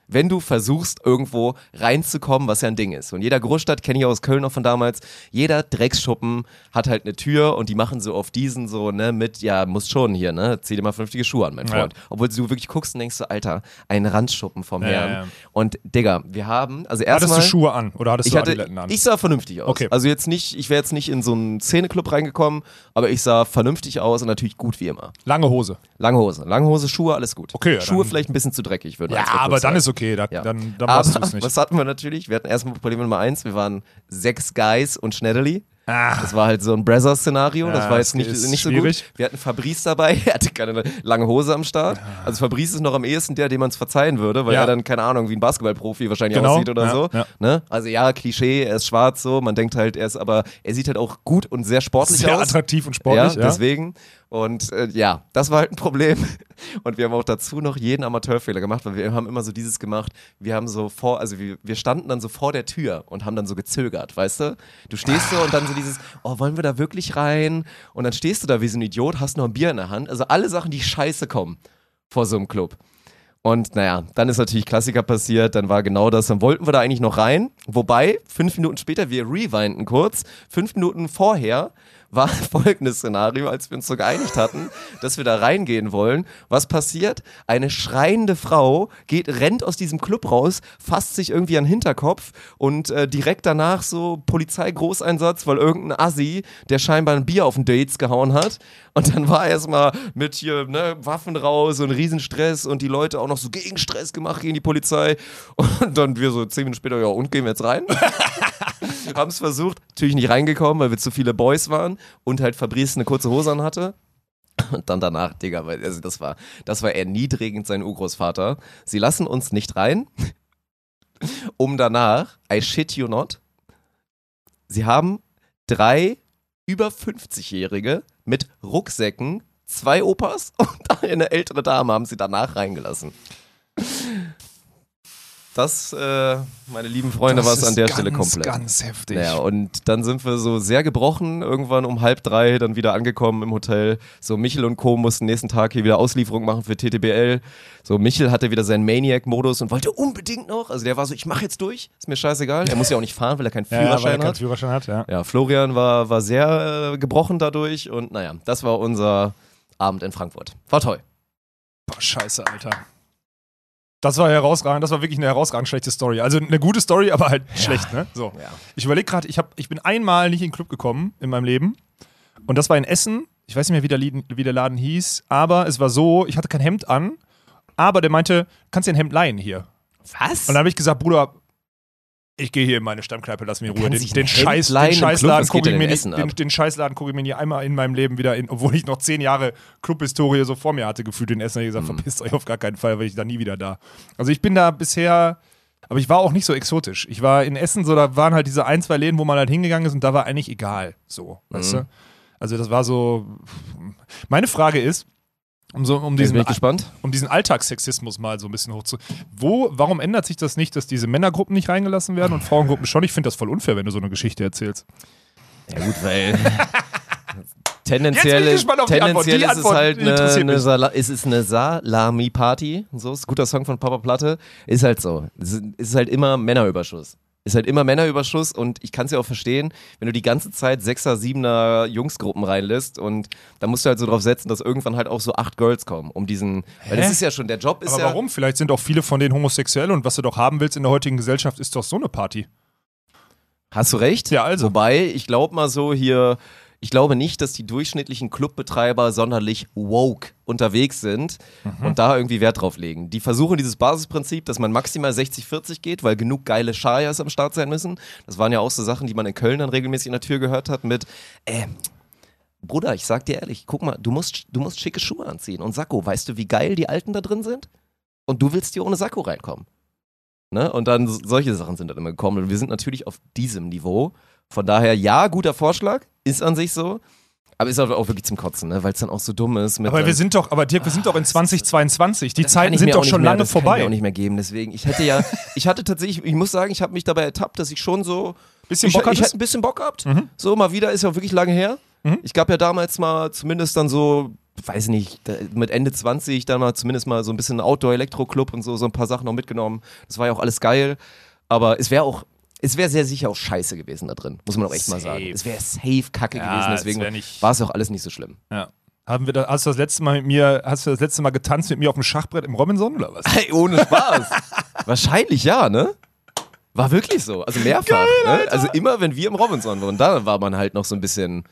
wenn du versuchst, irgendwo reinzukommen, was ja ein Ding ist. Und jeder Großstadt, kenne ich aus Köln noch von damals, jeder Drecksschuppen hat halt eine Tür und die machen so auf diesen so, ne, mit, ja, musst schon hier, ne, zieh dir mal vernünftige Schuhe an, mein Ja. Freund. Obwohl du wirklich guckst und denkst so, Alter, ein Randschuppen vom Ja, Herrn. ja, ja. Und Digga, wir haben, also Hattest erstmal... du Schuhe an oder hattest Ich, du hatte, Adiletten an? ich sah vernünftig aus. Okay. Also jetzt nicht, ich wäre jetzt nicht in so einen Szeneclub reingekommen, aber ich sah vernünftig aus und natürlich gut wie immer. Lange Hose. Lange Hose, lange Hose, Schuhe, alles gut. Okay, ja, Schuhe vielleicht ein bisschen zu dreckig, würde Ja, eins mal aber dann sagen. ist okay. Da, Ja. Dann, dann machst du es nicht. was hatten wir natürlich? Wir hatten erstmal Problem Nummer eins. Wir waren sechs Guys und Schneiderli. Ah, Das war halt so ein Brothers-Szenario. das Ja, war jetzt nicht, nicht so schwierig. gut. Wir hatten Fabrice dabei. (laughs) Er hatte keine lange Hose am Start. Also Fabrice ist noch am ehesten der, dem man es verzeihen würde, weil Ja. er dann, keine Ahnung, wie ein Basketballprofi wahrscheinlich Genau. aussieht oder Ja, so. ja. Ne? Also ja, Klischee, er ist schwarz so. Man denkt halt, er ist aber, er sieht halt auch gut und sehr sportlich sehr aus. attraktiv und sportlich. ja, Ja, deswegen. Und äh, ja, das war halt ein Problem. (laughs) Und wir haben auch dazu noch jeden Amateurfehler gemacht, weil wir haben immer so dieses gemacht. Wir haben so vor, also wir, wir standen dann so vor der Tür und haben dann so gezögert, weißt du? Du stehst so und dann so dieses, oh, wollen wir da wirklich rein? Und dann stehst du da wie so ein Idiot, hast noch ein Bier in der Hand. Also alle Sachen, die scheiße kommen vor so einem Club. Und naja, dann ist natürlich Klassiker passiert, dann war genau das, dann wollten wir da eigentlich noch rein. Wobei, fünf Minuten später, wir rewinden kurz, fünf Minuten vorher war (laughs) folgendes Szenario, als wir uns so geeinigt hatten, dass wir da reingehen wollen. Was passiert? Eine schreiende Frau geht, rennt aus diesem Club raus, fasst sich irgendwie an den Hinterkopf und äh, direkt danach so Polizeigroßeinsatz, weil irgendein Assi, der scheinbar ein Bier auf den Dates gehauen hat. Und dann war erstmal mit hier ne, Waffen raus und Riesenstress und die Leute auch noch so Gegenstress gemacht gegen die Polizei. (laughs) Und dann wir so zehn Minuten später, ja, und gehen wir jetzt rein? (laughs) (laughs) haben es versucht, natürlich nicht reingekommen, weil wir zu viele Boys waren und halt Fabrice eine kurze Hose an hatte. Und dann danach, Digga, weil, also das war, das war erniedrigend sein Urgroßvater. Sie lassen uns nicht rein, (laughs) um danach, I shit you not, sie haben drei über 50-Jährige mit Rucksäcken, zwei Opas und (laughs) eine ältere Dame haben sie danach reingelassen. Das, äh, meine lieben Freunde, war es an der Stelle komplett. Ganz heftig. Naja, und dann sind wir so sehr gebrochen, irgendwann um halb drei dann wieder angekommen im Hotel. So, Michel und Co. mussten nächsten Tag hier wieder Auslieferung machen für TTBL. So, Michel hatte wieder seinen Maniac-Modus und wollte unbedingt noch. Also der war so, ich mach jetzt durch, ist mir scheißegal. Er muss ja auch nicht fahren, weil er keinen (laughs) ja, ja, weil er Führerschein keinen hat. Führerschein hat, ja. Ja, Florian war, war sehr äh, gebrochen dadurch und naja, das war unser Abend in Frankfurt. War toll. Boah, scheiße, Alter. Das war herausragend, das war wirklich eine herausragend schlechte Story. Also eine gute Story, aber halt schlecht, ne? So. Ja. Ich überlege gerade, ich, hab- ich bin einmal nicht in den Club gekommen in meinem Leben. Und das war in Essen. Ich weiß nicht mehr, wie der, wie der Laden hieß. Aber es war so, ich hatte kein Hemd an. Aber der meinte, kannst dir ein Hemd leihen hier. Was? Und dann habe ich gesagt, Bruder, ich gehe hier in meine Stammkneipe, lass mich in Ruhe. Den, den, Scheiß, den? Scheißladen gucke ich mir nicht, den, den Scheißladen gucke ich mir nie einmal in meinem Leben wieder in, obwohl ich noch zehn Jahre Clubhistorie so vor mir hatte, gefühlt in Essen. habe ich Mhm. gesagt, verpisst euch auf gar keinen Fall, weil ich da nie wieder da. Also ich bin da bisher, aber ich war auch nicht so exotisch. Ich war in Essen, so da waren halt diese ein, zwei Läden, wo man halt hingegangen ist und da war eigentlich egal. So, weißt Mhm. du? Also das war so. Meine Frage ist, um so um diesen um diesen Alltagssexismus mal so ein bisschen hochzu. Wo, warum ändert sich das nicht, dass diese Männergruppen nicht reingelassen werden und (laughs) Frauengruppen schon? Ich finde das voll unfair, wenn du so eine Geschichte erzählst. Ja gut, weil (laughs) tendenziell, Jetzt bin ich gespannt auf die Antwort. tendenziell ist es halt eine, eine. Sala es eine Salami-Party. So ist ein guter Song von Papa Platte. Ist halt so. Es ist halt immer Männerüberschuss. Ist halt immer Männerüberschuss und ich kann es ja auch verstehen, wenn du die ganze Zeit Sechser, Siebener Jungsgruppen reinlässt und da musst du halt so drauf setzen, dass irgendwann halt auch so acht Girls kommen, um diesen, weil das Hä? ist ja schon, der Job ist Aber ja, warum? Vielleicht sind auch viele von denen homosexuell und was du doch haben willst in der heutigen Gesellschaft ist doch so eine Party. Hast du recht? Ja, also. Wobei, ich glaube mal so hier, ich glaube nicht, dass die durchschnittlichen Clubbetreiber sonderlich woke unterwegs sind Mhm. und da irgendwie Wert drauf legen. Die versuchen dieses Basisprinzip, dass man maximal 60-40 geht, weil genug geile Schayas am Start sein müssen. Das waren ja auch so Sachen, die man in Köln dann regelmäßig in der Tür gehört hat mit, äh, Bruder, ich sag dir ehrlich, guck mal, du musst, du musst schicke Schuhe anziehen und Sakko. Weißt du, wie geil die Alten da drin sind? Und du willst hier ohne Sakko reinkommen. Ne? Und dann solche Sachen sind dann immer gekommen. Und wir sind natürlich auf diesem Niveau. Von daher, ja, guter Vorschlag, ist an sich so. Aber ist auch wirklich zum Kotzen, ne? weil es dann auch so dumm ist. Aber wir sind doch, aber Dirk, wir sind doch in 2022. Die das kann Zeiten ich sind doch schon mehr, lange das Kann ich mir vorbei. auch nicht mehr geben. Deswegen, ich hätte ja, (laughs) ich hatte tatsächlich, ich muss sagen, ich habe mich dabei ertappt, dass ich schon so Bisschen ich, Bock ich hattest? hätte ein bisschen Bock gehabt. Mhm. So, mal wieder ist ja auch wirklich lange her. Mhm. Ich gab ja damals mal zumindest dann so, weiß nicht, mit Ende 20 dann mal zumindest mal so ein bisschen Outdoor-Elektro-Club und so, so ein paar Sachen noch mitgenommen. Das war ja auch alles geil. Aber es wäre auch, es wäre sehr sicher auch scheiße gewesen da drin, muss man auch echt mal sagen. Safe. Es wäre safe kacke Ja, gewesen, es deswegen war es auch alles nicht so schlimm. Ja. Haben wir da, hast du das letzte Mal mit mir, hast du das letzte Mal getanzt mit mir auf dem Schachbrett im Robinson oder was? Hey, ohne Spaß. (laughs) Wahrscheinlich ja, ne? War wirklich so. Also mehrfach. ne? Also immer, wenn wir im Robinson waren, da war man halt noch so ein bisschen,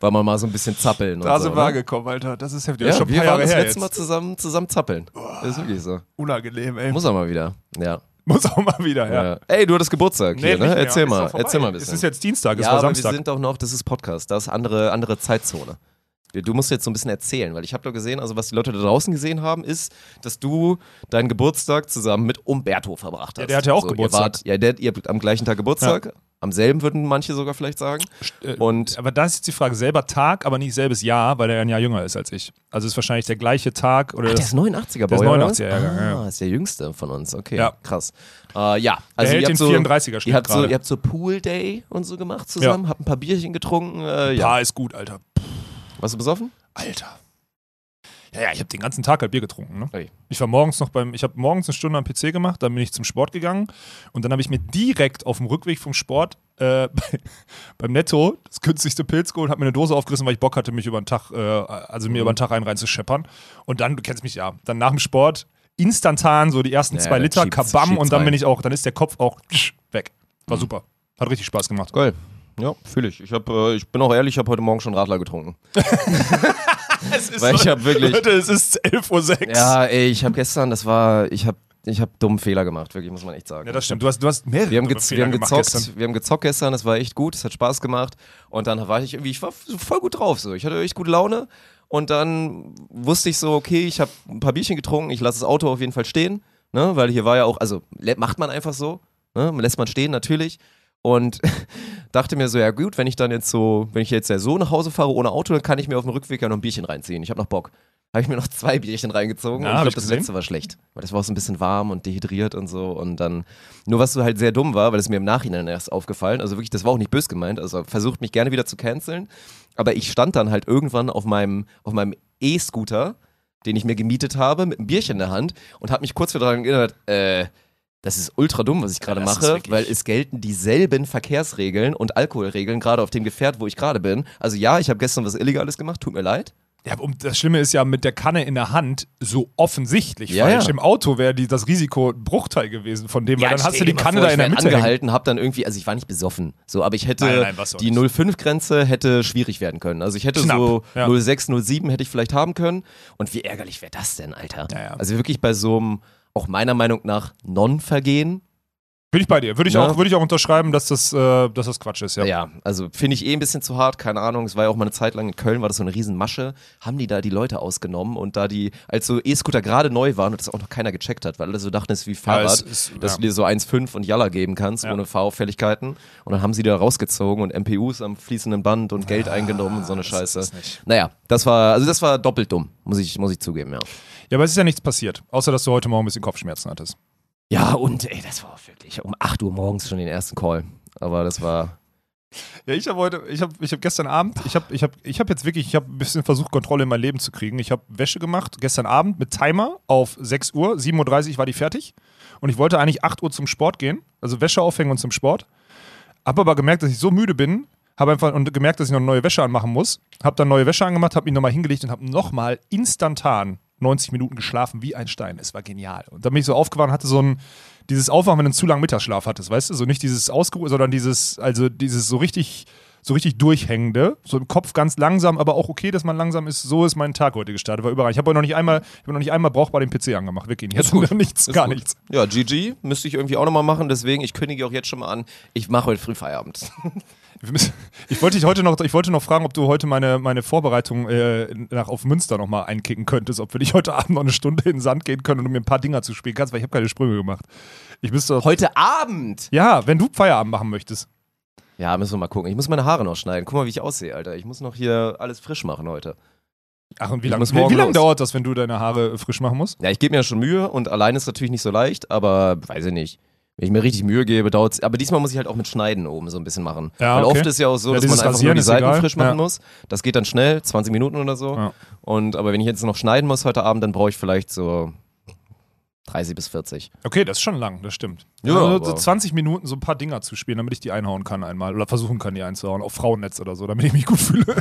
war man mal so ein bisschen zappeln. Da und so, sind wir ne? gekommen, Alter. Das ist heftig. Ja, das schon wir waren Jahre das letzte Mal jetzt. zusammen, zusammen zappeln. Das ist wirklich so. Unangenehm, ey. Muss er mal wieder. Ja. Muss auch mal wieder, ja. ja. Ey, du hattest Geburtstag hier, nicht ne? Erzähl Ist mal, erzähl mal ein bisschen. Es ist jetzt Dienstag, es ja, war aber Samstag. wir sind doch noch, das ist Podcast, das ist andere, andere Zeitzone. Du musst jetzt so ein bisschen erzählen, weil ich habe doch gesehen, also was die Leute da draußen gesehen haben, ist, dass du deinen Geburtstag zusammen mit Umberto verbracht hast. Ja, der hat ja auch so, Geburtstag. Ihr, wart, ja, der, ihr habt am gleichen Tag Geburtstag, am selben würden manche sogar vielleicht sagen. Äh, Und aber da ist jetzt die Frage, selber Tag, aber nicht selbes Jahr, weil er ein Jahr jünger ist als ich. Also ist wahrscheinlich der gleiche Tag oder Ach, der ist 89er Der ist Baujahr. 89er Jahrgang, ah, ja. ist der jüngste von uns. Okay, Ja. krass. Äh, ja, der also hält ihr den habt so, 34er Schnitt ihr habt so, ihr habt so Pool Day und so gemacht zusammen, habt ein paar Bierchen getrunken. Äh, ja. Ist gut, Alter. Warst du besoffen? Alter. Ja, ja, ich habe den ganzen Tag halt Bier getrunken. Ne? Ich war morgens noch beim, ich habe morgens eine Stunde am PC gemacht, dann bin ich zum Sport gegangen und dann habe ich mir direkt auf dem Rückweg vom Sport äh, (laughs) bei, beim Netto das günstigste Pilz geholt, habe mir eine Dose aufgerissen, weil ich Bock hatte, mich über den Tag, äh, also Mhm. mir über den Tag rein reinzuscheppern. Und dann, du kennst mich ja, dann nach dem Sport instantan so die ersten Ja, zwei Liter, schiebt's- kabam schiebt's und dann bin ich auch, dann ist der Kopf auch weg. Mhm. War super. Hat richtig Spaß gemacht. Geil. Ja, fühle ich. Ich, hab, äh, ich bin auch ehrlich, ich habe heute Morgen schon Radler getrunken. (laughs) (laughs) Es ist Weil ich hab wirklich- Leute, es ist 11.06 Uhr. Ja, ey, ich habe gestern, das war, ich habe ich hab dummen Fehler gemacht, wirklich, muss man echt sagen. Ja, das stimmt. Du hast, du hast mehrere Wir haben, gez Fehler wir, haben gemacht gezockt, gestern. wir haben gezockt gestern, das war echt gut, es hat Spaß gemacht. Und dann war ich irgendwie, ich war voll gut drauf so. Ich hatte echt gute Laune. Und dann wusste ich so, okay, ich habe ein paar Bierchen getrunken, ich lasse das Auto auf jeden Fall stehen. Ne? Weil hier war ja auch, also macht man einfach so. Ne? Lässt man stehen, natürlich. Und (laughs) dachte mir so, ja gut, wenn ich dann jetzt so, wenn ich jetzt ja so nach Hause fahre ohne Auto, dann kann ich mir auf dem Rückweg ja noch ein Bierchen reinziehen. Ich habe noch Bock. habe ich mir noch zwei Bierchen reingezogen Ja, und ich glaube, das gesehen. letzte war schlecht. Weil das war auch so ein bisschen warm und dehydriert und so. Und dann, nur was so halt sehr dumm war, weil es mir im Nachhinein erst aufgefallen, also wirklich, das war auch nicht bös gemeint, also versucht mich gerne wieder zu canceln. Aber ich stand dann halt irgendwann auf meinem, auf meinem E-Scooter, den ich mir gemietet habe, mit einem Bierchen in der Hand und habe mich kurz wieder daran erinnert, äh, das ist ultra dumm, was ich gerade ist mache, weil es gelten dieselben Verkehrsregeln und Alkoholregeln gerade auf dem Gefährt, wo ich gerade bin. Also ja, ich habe gestern was Illegales gemacht, tut mir leid. Ja, und das Schlimme ist ja mit der Kanne in der Hand so offensichtlich Ja, falsch. ja. Im Auto wäre das Risiko ein Bruchteil gewesen von dem, weil dann hast du die Kanne vor, da in der Mitte. angehalten, hab dann irgendwie, also ich war nicht besoffen, so, aber ich hätte Nein, nein, die nicht. 05-Grenze hätte schwierig werden können. Also ich hätte Knapp, so ja. 06, 07 hätte ich vielleicht haben können. Und wie ärgerlich wäre das denn, Alter? Ja, ja. Also wirklich bei so einem, auch meiner Meinung nach, Non-Vergehen. Bin ich bei dir. Würde ich, Ja. auch, würde ich auch unterschreiben, dass das, äh, dass das Quatsch ist, ja. Ja, also finde ich eh ein bisschen zu hart, keine Ahnung. Es war ja auch mal eine Zeit lang in Köln, war das so eine Riesenmasche. Haben die da die Leute ausgenommen und da die, als so E-Scooter gerade neu waren und das auch noch keiner gecheckt hat, weil alle so dachten, es ist wie Fahrrad, es ist- dass ja. du dir so 1,5 und Jalla geben kannst, Ja. ohne Fahrauffälligkeiten. Und dann haben sie die da rausgezogen und MPUs am fließenden Band und Geld eingenommen und so eine das Scheiße. Naja, das war, also das war doppelt dumm, muss ich, muss ich zugeben, ja. Ja, aber es ist ja nichts passiert. Außer, dass du heute Morgen ein bisschen Kopfschmerzen hattest. Ja, und ey, das war auch wirklich um 8 Uhr morgens schon den ersten Call. Aber das war, Ja, ich habe heute, ich habe ich hab gestern Abend, ich habe ich hab, ich hab jetzt wirklich, ich habe ein bisschen versucht, Kontrolle in mein Leben zu kriegen. Ich habe Wäsche gemacht, gestern Abend mit Timer auf 6 Uhr, 7.30 Uhr war die fertig. Und ich wollte eigentlich 8 Uhr zum Sport gehen, also Wäsche aufhängen und zum Sport. Habe aber gemerkt, dass ich so müde bin, habe einfach und gemerkt, dass ich noch neue Wäsche anmachen muss. Habe dann neue Wäsche angemacht, habe mich nochmal hingelegt und habe nochmal instantan 90 Minuten geschlafen wie ein Stein. Es war genial. Und dann bin ich so aufgewacht und hatte so ein, dieses Aufwachen, wenn du einen zu langen Mittagsschlaf hattest, weißt du? So nicht dieses Ausgeruht, sondern dieses, also dieses so richtig, so richtig durchhängende, so im Kopf ganz langsam, aber auch okay, dass man langsam ist. So ist mein Tag heute gestartet, war überall. Ich habe noch nicht einmal, ich habe noch nicht einmal brauchbar den PC angemacht, wirklich. Jetzt gut. (laughs) nichts, Ist gar gut. nichts. Ja, GG müsste ich irgendwie auch nochmal machen, deswegen, ich kündige auch jetzt schon mal an, ich mache heute früh Feierabend. (laughs) (laughs) Ich wollte dich heute noch, ich wollte noch fragen, ob du heute meine, meine Vorbereitung äh, nach auf Münster nochmal einkicken könntest, ob wir nicht heute Abend noch eine Stunde in den Sand gehen können und du mir ein paar Dinger zu spielen kannst, weil ich habe keine Sprünge gemacht. Ich müsste Heute Abend! Ja, wenn du Feierabend machen möchtest. Ja, müssen wir mal gucken. Ich muss meine Haare noch schneiden. Guck mal, wie ich aussehe, Alter. Ich muss noch hier alles frisch machen heute. Ach, und wie lange wie, wie lang dauert das, wenn du deine Haare frisch machen musst? Ja, ich gebe mir ja schon Mühe und allein ist natürlich nicht so leicht, aber weiß ich nicht. Wenn ich mir richtig Mühe gebe, dauert Aber diesmal muss ich halt auch mit Schneiden oben so ein bisschen machen. Ja, Weil okay. oft ist ja auch so, Ja, dass man einfach Rasieren nur die Seiten egal. frisch machen Ja. muss. Das geht dann schnell, 20 Minuten oder so. Ja. Und aber wenn ich jetzt noch schneiden muss heute Abend, dann brauche ich vielleicht so 30 bis 40. Okay, das ist schon lang, das stimmt. Ja, also, so aber- 20 Minuten so ein paar Dinger zu spielen, damit ich die einhauen kann einmal. Oder versuchen kann, die einzuhauen. Auf Frauennetz oder so, damit ich mich gut fühle. (laughs)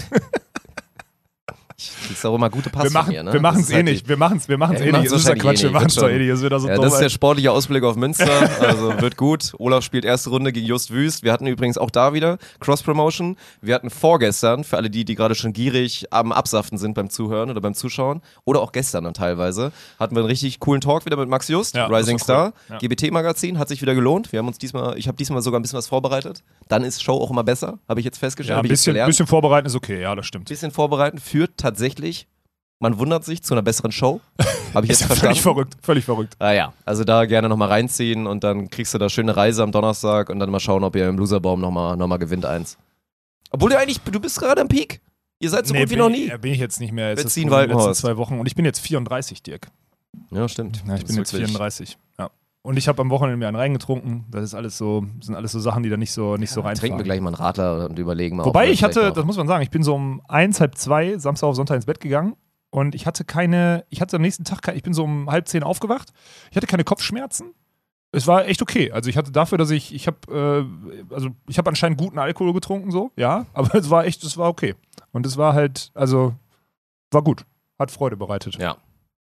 Ich krieg's auch immer gute Pass wir machen mir, ne? wir machen's Das ist eh halt nicht. Wir machen's, wir machen's Ja, eh wir nicht. machen's Das ist ja Quatsch. eh Wir nicht, machen's wird doch eh nicht. Das wird so Ja, das ist der sportliche Ausblick auf Münster. Also wird gut. Olaf spielt erste Runde gegen Just Wüst. Wir hatten übrigens auch da wieder Cross-Promotion. Wir hatten vorgestern, für alle die, die gerade schon gierig am Absaften sind beim Zuhören oder beim Zuschauen, oder auch gestern dann teilweise, hatten wir einen richtig coolen Talk wieder mit Max Just, Ja, Rising Star. cool. Ja. GBT-Magazin hat sich wieder gelohnt. Wir haben uns diesmal, ich habe diesmal sogar ein bisschen was vorbereitet. Dann ist Show auch immer besser, habe ich jetzt festgestellt. ja, ein bisschen, bisschen vorbereiten ist okay, ja, das stimmt. bisschen vorbereiten führt tatsächlich, man wundert sich, zu einer besseren Show. Habe ich (laughs) Ist jetzt ja verstanden. völlig verrückt, völlig verrückt. Ah ja, also da gerne nochmal reinziehen und dann kriegst du da schöne Reise am Donnerstag und dann mal schauen, ob ihr im Loserbaum nochmal noch mal gewinnt eins. Obwohl du eigentlich, du bist gerade am Peak. Ihr seid so gut wie noch nie. ja, bin ich jetzt nicht mehr. Jetzt Wir ist Walkenhorst. zwei Wochen und ich bin jetzt 34, Dirk. Ja, stimmt. Ja, ich bin jetzt wirklich- 34. Ja. Und ich habe am Wochenende mir einen reingetrunken. Das ist alles so, sind alles so Sachen, die da nicht so, nicht so Trinken wir gleich mal einen Radler und überlegen mal. ob Wobei ich hatte, das muss man sagen, ich bin so um eins, halb zwei, Samstag auf Sonntag ins Bett gegangen und ich hatte keine, ich hatte am nächsten Tag, ich bin so um halb zehn aufgewacht, ich hatte keine Kopfschmerzen. Es war echt okay. Also ich hatte dafür, dass ich, ich habe, äh, also ich habe anscheinend guten Alkohol getrunken, so, ja, (laughs) aber es war echt, es war okay. Und es war halt, also, war gut. Hat Freude bereitet. Ja.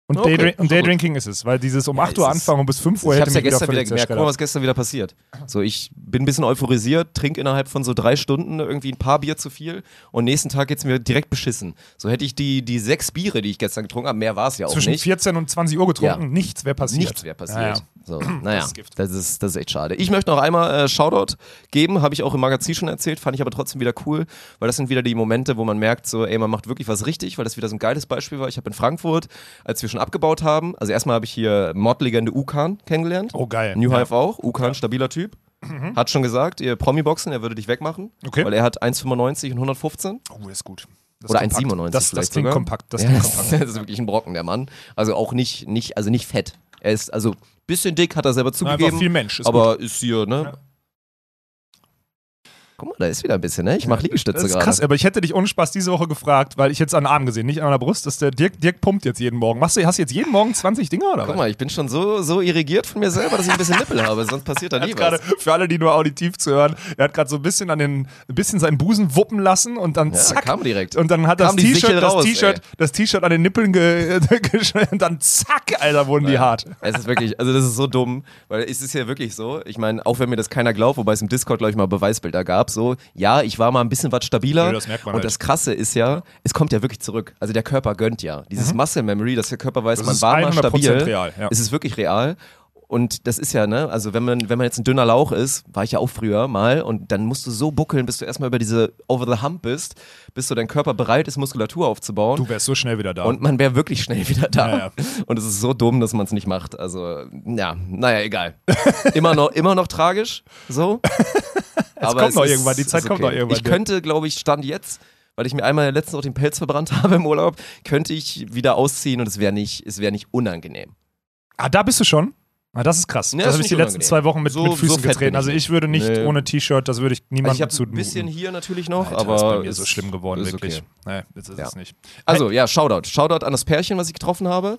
Und, Okay, Daydrink, und schon gut. Drinking ist es, weil dieses um Ja, 8 Uhr ist- anfangen und bis 5 Uhr Ich hätte hab's ja gestern wieder völlig gemerkt. Guck mal, was gestern wieder passiert. So, ich bin ein bisschen euphorisiert, trinke innerhalb von so drei Stunden irgendwie ein paar Bier zu viel und nächsten Tag geht's mir direkt beschissen. So hätte ich die, die sechs Biere, die ich gestern getrunken habe, mehr war es ja auch Zwischen nicht. 14 und 20 Uhr getrunken, Ja. nichts wäre passiert. Nichts wäre passiert. Ja, ja. So, (clears throat) naja, ist Gift. das ist, das ist echt schade. Ich möchte noch einmal äh, Shoutout geben, habe ich auch im Magazin schon erzählt, fand ich aber trotzdem wieder cool, weil das sind wieder die Momente, wo man merkt, so, ey, man macht wirklich was richtig, weil das wieder so ein geiles Beispiel war. Ich habe in Frankfurt, als wir schon abgebaut haben, also erstmal habe ich hier Mod-Legende Ukan kennengelernt. Oh, geil. New Ja. Hive auch, Ukan, stabiler Typ. Hat schon gesagt, ihr Promi-Boxen, er würde dich wegmachen, Okay. weil er hat 1,95 und 115. Oh, ist gut. Das Oder ist kompakt. 1,97 Das, das klingt sogar. kompakt. Das ja, klingt das kompakt. (laughs) ist wirklich ein Brocken, der Mann. Also auch nicht, nicht, also nicht fett. Er ist also bisschen dick, hat er selber zugegeben. Einfach viel Mensch. Ist aber ist hier, ne? Ja. Guck mal, da ist wieder ein bisschen, ne? Ich mach Liegestütze Das ist gerade. krass, aber ich hätte dich ohne Spaß diese Woche gefragt, weil ich jetzt an den Arm gesehen, nicht an der Brust, dass der Dirk, Dirk pumpt jetzt jeden Morgen. Machst du, hast du jetzt jeden Morgen 20 Dinger oder Guck was? mal, ich bin schon so, so irrigiert von mir selber, dass ich ein bisschen Nippel habe, sonst passiert da nie gerade, was. für alle, die nur auditiv zu hören, er hat gerade so ein bisschen an den, ein bisschen seinen Busen wuppen lassen und dann Ja, zack. kam direkt. Und dann hat das Kam T-Shirt, das T-Shirt, das T-Shirt an den Nippeln ge, (laughs) geschnallt und dann zack, Alter, wurden die hart. Es ist wirklich, also das ist so dumm, weil es ist ja wirklich so, ich meine, auch wenn mir das keiner glaubt, wobei es im Discord, glaube ich, mal Beweisbilder gab, so, ja, ich war mal ein bisschen was stabiler. Nö, das merkt man und halt. das Krasse ist ja, es kommt ja wirklich zurück. Also der Körper gönnt ja. Dieses Muscle Memory, dass der Körper weiß, Mhm. Das man war mal 100% stabil. real, ja. Es ist wirklich real. Und das ist ja, ne, also wenn man, wenn man jetzt ein dünner Lauch ist, war ich ja auch früher mal, und dann musst du so buckeln, bis du erstmal über diese Over the Hump bist, bis so dein Körper bereit ist, Muskulatur aufzubauen. Du wärst so schnell wieder da. Und man wäre wirklich schnell (laughs) wieder da. Ja, ja. Und es ist so dumm, dass man es nicht macht. Also, ja, naja, egal. immer, noch, immer noch tragisch, so. (laughs) Aber kommt es noch ist- irgendwann, die Zeit kommt noch irgendwann, Ich könnte, glaube ich, Stand jetzt, weil ich mir einmal letztens auch den Pelz verbrannt (laughs) habe im Urlaub, könnte ich wieder ausziehen und es wäre nicht, es wäre nicht unangenehm. ah, da bist du schon? Ah, das ist krass. Ja, das ist habe ich die letzten zwei Wochen mit, So- mit so Füßen bin getreten. ich Also ich würde nicht Nee. ohne T-Shirt, das würde ich Also niemandem ich habe zumuten. ein bisschen hier natürlich noch, Alter, aber ist bei mir es so schlimm geworden, ist wirklich. okay. Nee, jetzt ist Ja. es nicht. Also ja, Shoutout. Shoutout an das Pärchen, was ich getroffen habe.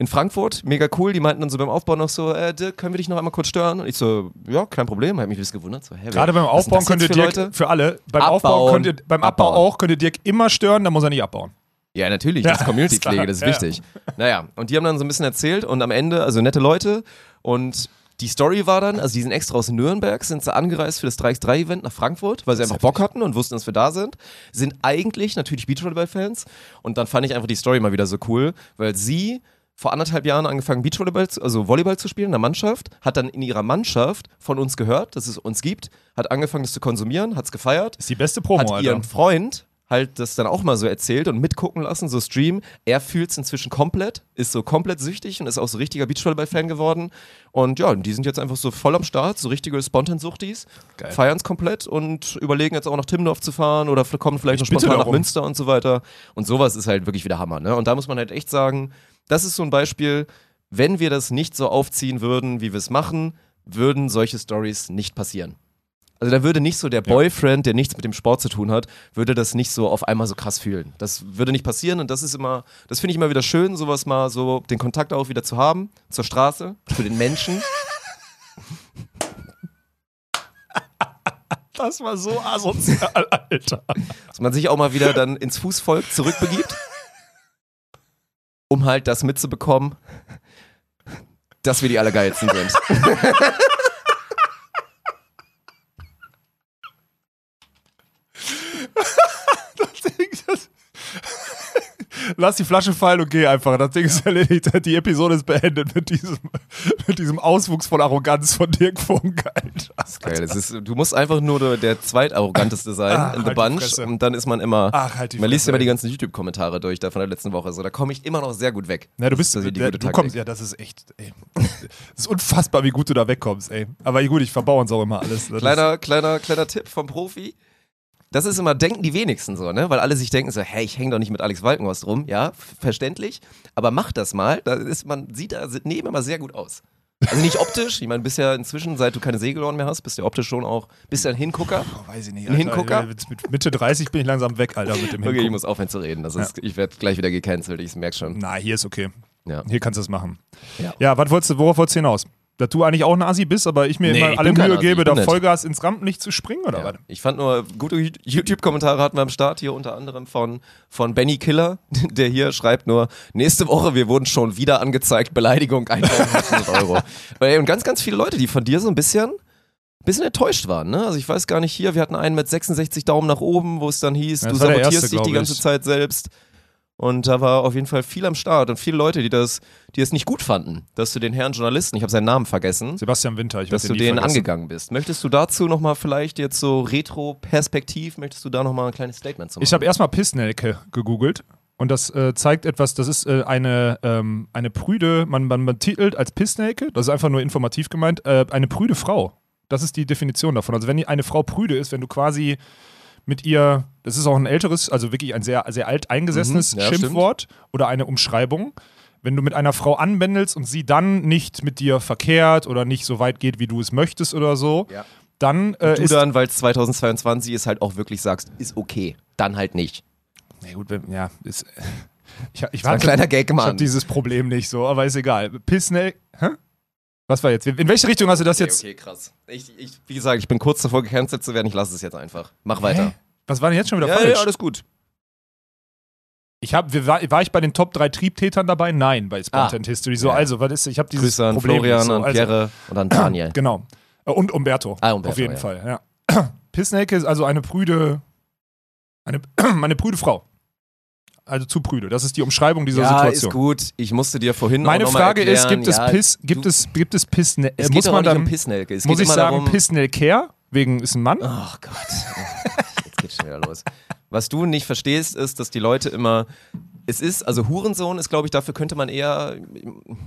In Frankfurt, mega cool. Die meinten dann so beim Aufbau noch so, äh, Dirk, können wir dich noch einmal kurz stören? Und ich so, ja, kein Problem. Hab mich ein bisschen gewundert. So, wer- Gerade beim Aufbauen das könnt ihr für Dirk, für alle, beim Aufbau könnt ihr, beim Abbau abbauen. auch, könnt ihr Dirk immer stören, dann muss er nicht abbauen. Ja, natürlich, (laughs) Ja, das ist Community-Pflege, ist das ist ja. wichtig. Naja, und die haben dann so ein bisschen erzählt und am Ende, also nette Leute und die Story war dann, also die sind extra aus Nürnberg, sind sie angereist für das 3x3-Event nach Frankfurt, weil sie einfach Bock hatten und wussten, dass wir da sind. Sind eigentlich natürlich Beachvolleyball-Fans und dann fand ich einfach die Story mal wieder so cool, weil sie vor anderthalb Jahren angefangen, Beachvolleyball, zu, also Volleyball zu spielen in der Mannschaft, hat dann in ihrer Mannschaft von uns gehört, dass es uns gibt, hat angefangen, das zu konsumieren, hat es gefeiert, Ist die beste Promo, hat Alter. ihren Freund halt das dann auch mal so erzählt und mitgucken lassen, so Stream. Er fühlt es inzwischen komplett, ist so komplett süchtig und ist auch so richtiger Beachvolleyball-Fan geworden. Und ja, die sind jetzt einfach so voll am Start, so richtige Spontan-Suchtis, feiern es komplett und überlegen jetzt auch nach Timmendorf zu fahren oder kommen vielleicht Ich noch spontan nach darum. Münster und so weiter. Und sowas ist halt wirklich wieder Hammer. Ne? Und da muss man halt echt sagen, das ist so ein Beispiel, wenn wir das nicht so aufziehen würden, wie wir es machen, würden solche Stories nicht passieren. Also da würde nicht so der Boyfriend, der nichts mit dem Sport zu tun hat, würde das nicht so auf einmal so krass fühlen. Das würde nicht passieren und das ist immer, das finde ich immer wieder schön, sowas mal so, den Kontakt auch wieder zu haben, zur Straße, zu den Menschen. (laughs) Das war so asozial, Alter. dass man sich auch mal wieder dann ins Fußvolk zurückbegibt, um halt das mitzubekommen, dass wir die Allergeilsten sind. (laughs) Das- Lass die Flasche fallen und geh einfach. Das Ding ist (laughs) erledigt. Die Episode ist beendet mit diesem, (laughs) mit diesem Auswuchs von Arroganz von Dirk Funk, Alter. Geil, das ist, du musst einfach nur der, der zweitarroganteste sein Ah, in the halt bunch und dann ist man immer, Ach, halt die man liest immer die ganzen YouTube-Kommentare durch da von der letzten Woche. So, da komme ich immer noch sehr gut weg. Na, du bist, Das ist der, du Taktik. kommst, ja, das ist echt, ey. Das ist unfassbar, wie gut du da wegkommst, ey. Aber gut, ich verbau uns auch immer alles. Das Kleiner, kleiner, kleiner Tipp vom Profi. Das ist immer, denken die wenigsten so, ne? Weil alle sich denken so, hey, ich hänge doch nicht mit Alex Walkenhorst rum. Ja, verständlich. Aber mach das mal. Da ist, man sieht da neben immer sehr gut aus. Also nicht optisch. Ich meine, bist ja inzwischen, seit du keine Segelohren mehr hast, bist du optisch schon auch, bist du ein Hingucker. oh, weiß ich nicht, Ein Hingucker? Mit, mit Mitte 30 bin ich langsam weg, Alter, mit dem Okay, ich Hingucken. muss aufhören zu reden. Das ist, Ich werde gleich wieder gecancelt, ich merke schon. Na, hier ist okay. Ja. Hier kannst du es machen. Ja. Ja, was wolltest du, worauf wolltest du hinaus? Dass du eigentlich auch ein Asi bist, aber ich mir Nee, immer ich alle Mühe gebe, da. Vollgas ins Rampenlicht zu springen, oder Ja. was? Ich fand nur gute YouTube-Kommentare hatten wir am Start hier unter anderem von, von Benny Killer, (laughs) der hier schreibt nur, nächste Woche, wir wurden schon wieder angezeigt, Beleidigung, 1500 Euro. (laughs) Und ganz, ganz viele Leute, die von dir so ein bisschen, bisschen enttäuscht waren. Ne? Also ich weiß gar nicht hier, wir hatten einen mit 66 Daumen nach oben, wo es dann hieß, Ja, du sabotierst erste, dich die ganze ich. Zeit selbst. Und da war auf jeden Fall viel am Start und viele Leute, die das, die es nicht gut fanden, dass du den Herrn Journalisten, ich habe seinen Namen vergessen, Sebastian Winter, ich dass du den vergessen. angegangen bist. Möchtest du dazu nochmal vielleicht jetzt so retro-perspektiv, möchtest du da nochmal ein kleines Statement zu machen? Ich habe erstmal Pissnelke gegoogelt und das äh, zeigt etwas, das ist äh, eine, ähm, eine prüde, man, man, man titelt als Pissnelke, das ist einfach nur informativ gemeint, äh, eine prüde Frau. Das ist die Definition davon. Also wenn eine Frau prüde ist, wenn du quasi mit ihr, das ist auch ein älteres, also wirklich ein sehr, sehr alt eingesessenes Mhm, ja, Schimpfwort oder eine Umschreibung. Wenn du mit einer Frau anbändelst und sie dann nicht mit dir verkehrt oder nicht so weit geht, wie du es möchtest oder so, Ja. dann äh, Du ist. dann, weil es 2022 ist, halt auch wirklich sagst, ist okay. Dann halt nicht. Na gut, wenn, ja, ist. (laughs) Ich, ich, war ein kleiner Gag, Ich habe Mann. dieses Problem nicht so, aber ist egal. Pissnell. Hä? Was war jetzt? In welche Richtung hast du das Okay, jetzt? okay, krass. Ich, ich, wie gesagt, ich bin kurz davor gecancelt zu werden. Ich lasse es jetzt einfach. Mach weiter. Hä? Was war denn jetzt schon wieder Ja, falsch? ja, alles gut. Ich hab, war, war ich bei den Top 3 Triebtätern dabei? Nein, bei Spontan Ah. History. So, Ja. also, was ist, ich habe dieses Grüße an Problem Florian, so. an also, Pierre und an Daniel. (clears throat) Genau. Äh, Und Umberto. Ah, Umberto, Auf jeden ja. Fall, ja. (clears throat) Pissnelke ist also eine prüde, eine, (clears throat) eine prüde Frau. Also zu prüde. Das ist die Umschreibung dieser ja, Situation. ist gut. Ich musste dir vorhin Meine auch noch mal Frage ist, erklären, gibt es ja, Piss, gibt du, es, gibt es Pissne Es muss man dann, um Pissnelke. Es muss ich sagen, darum, Pissnelker, wegen ist ein Mann? Ach Gott. Jetzt geht's schon wieder los. Was du nicht verstehst, ist, dass die Leute immer. Es ist, also Hurensohn ist, glaube ich, dafür könnte man eher.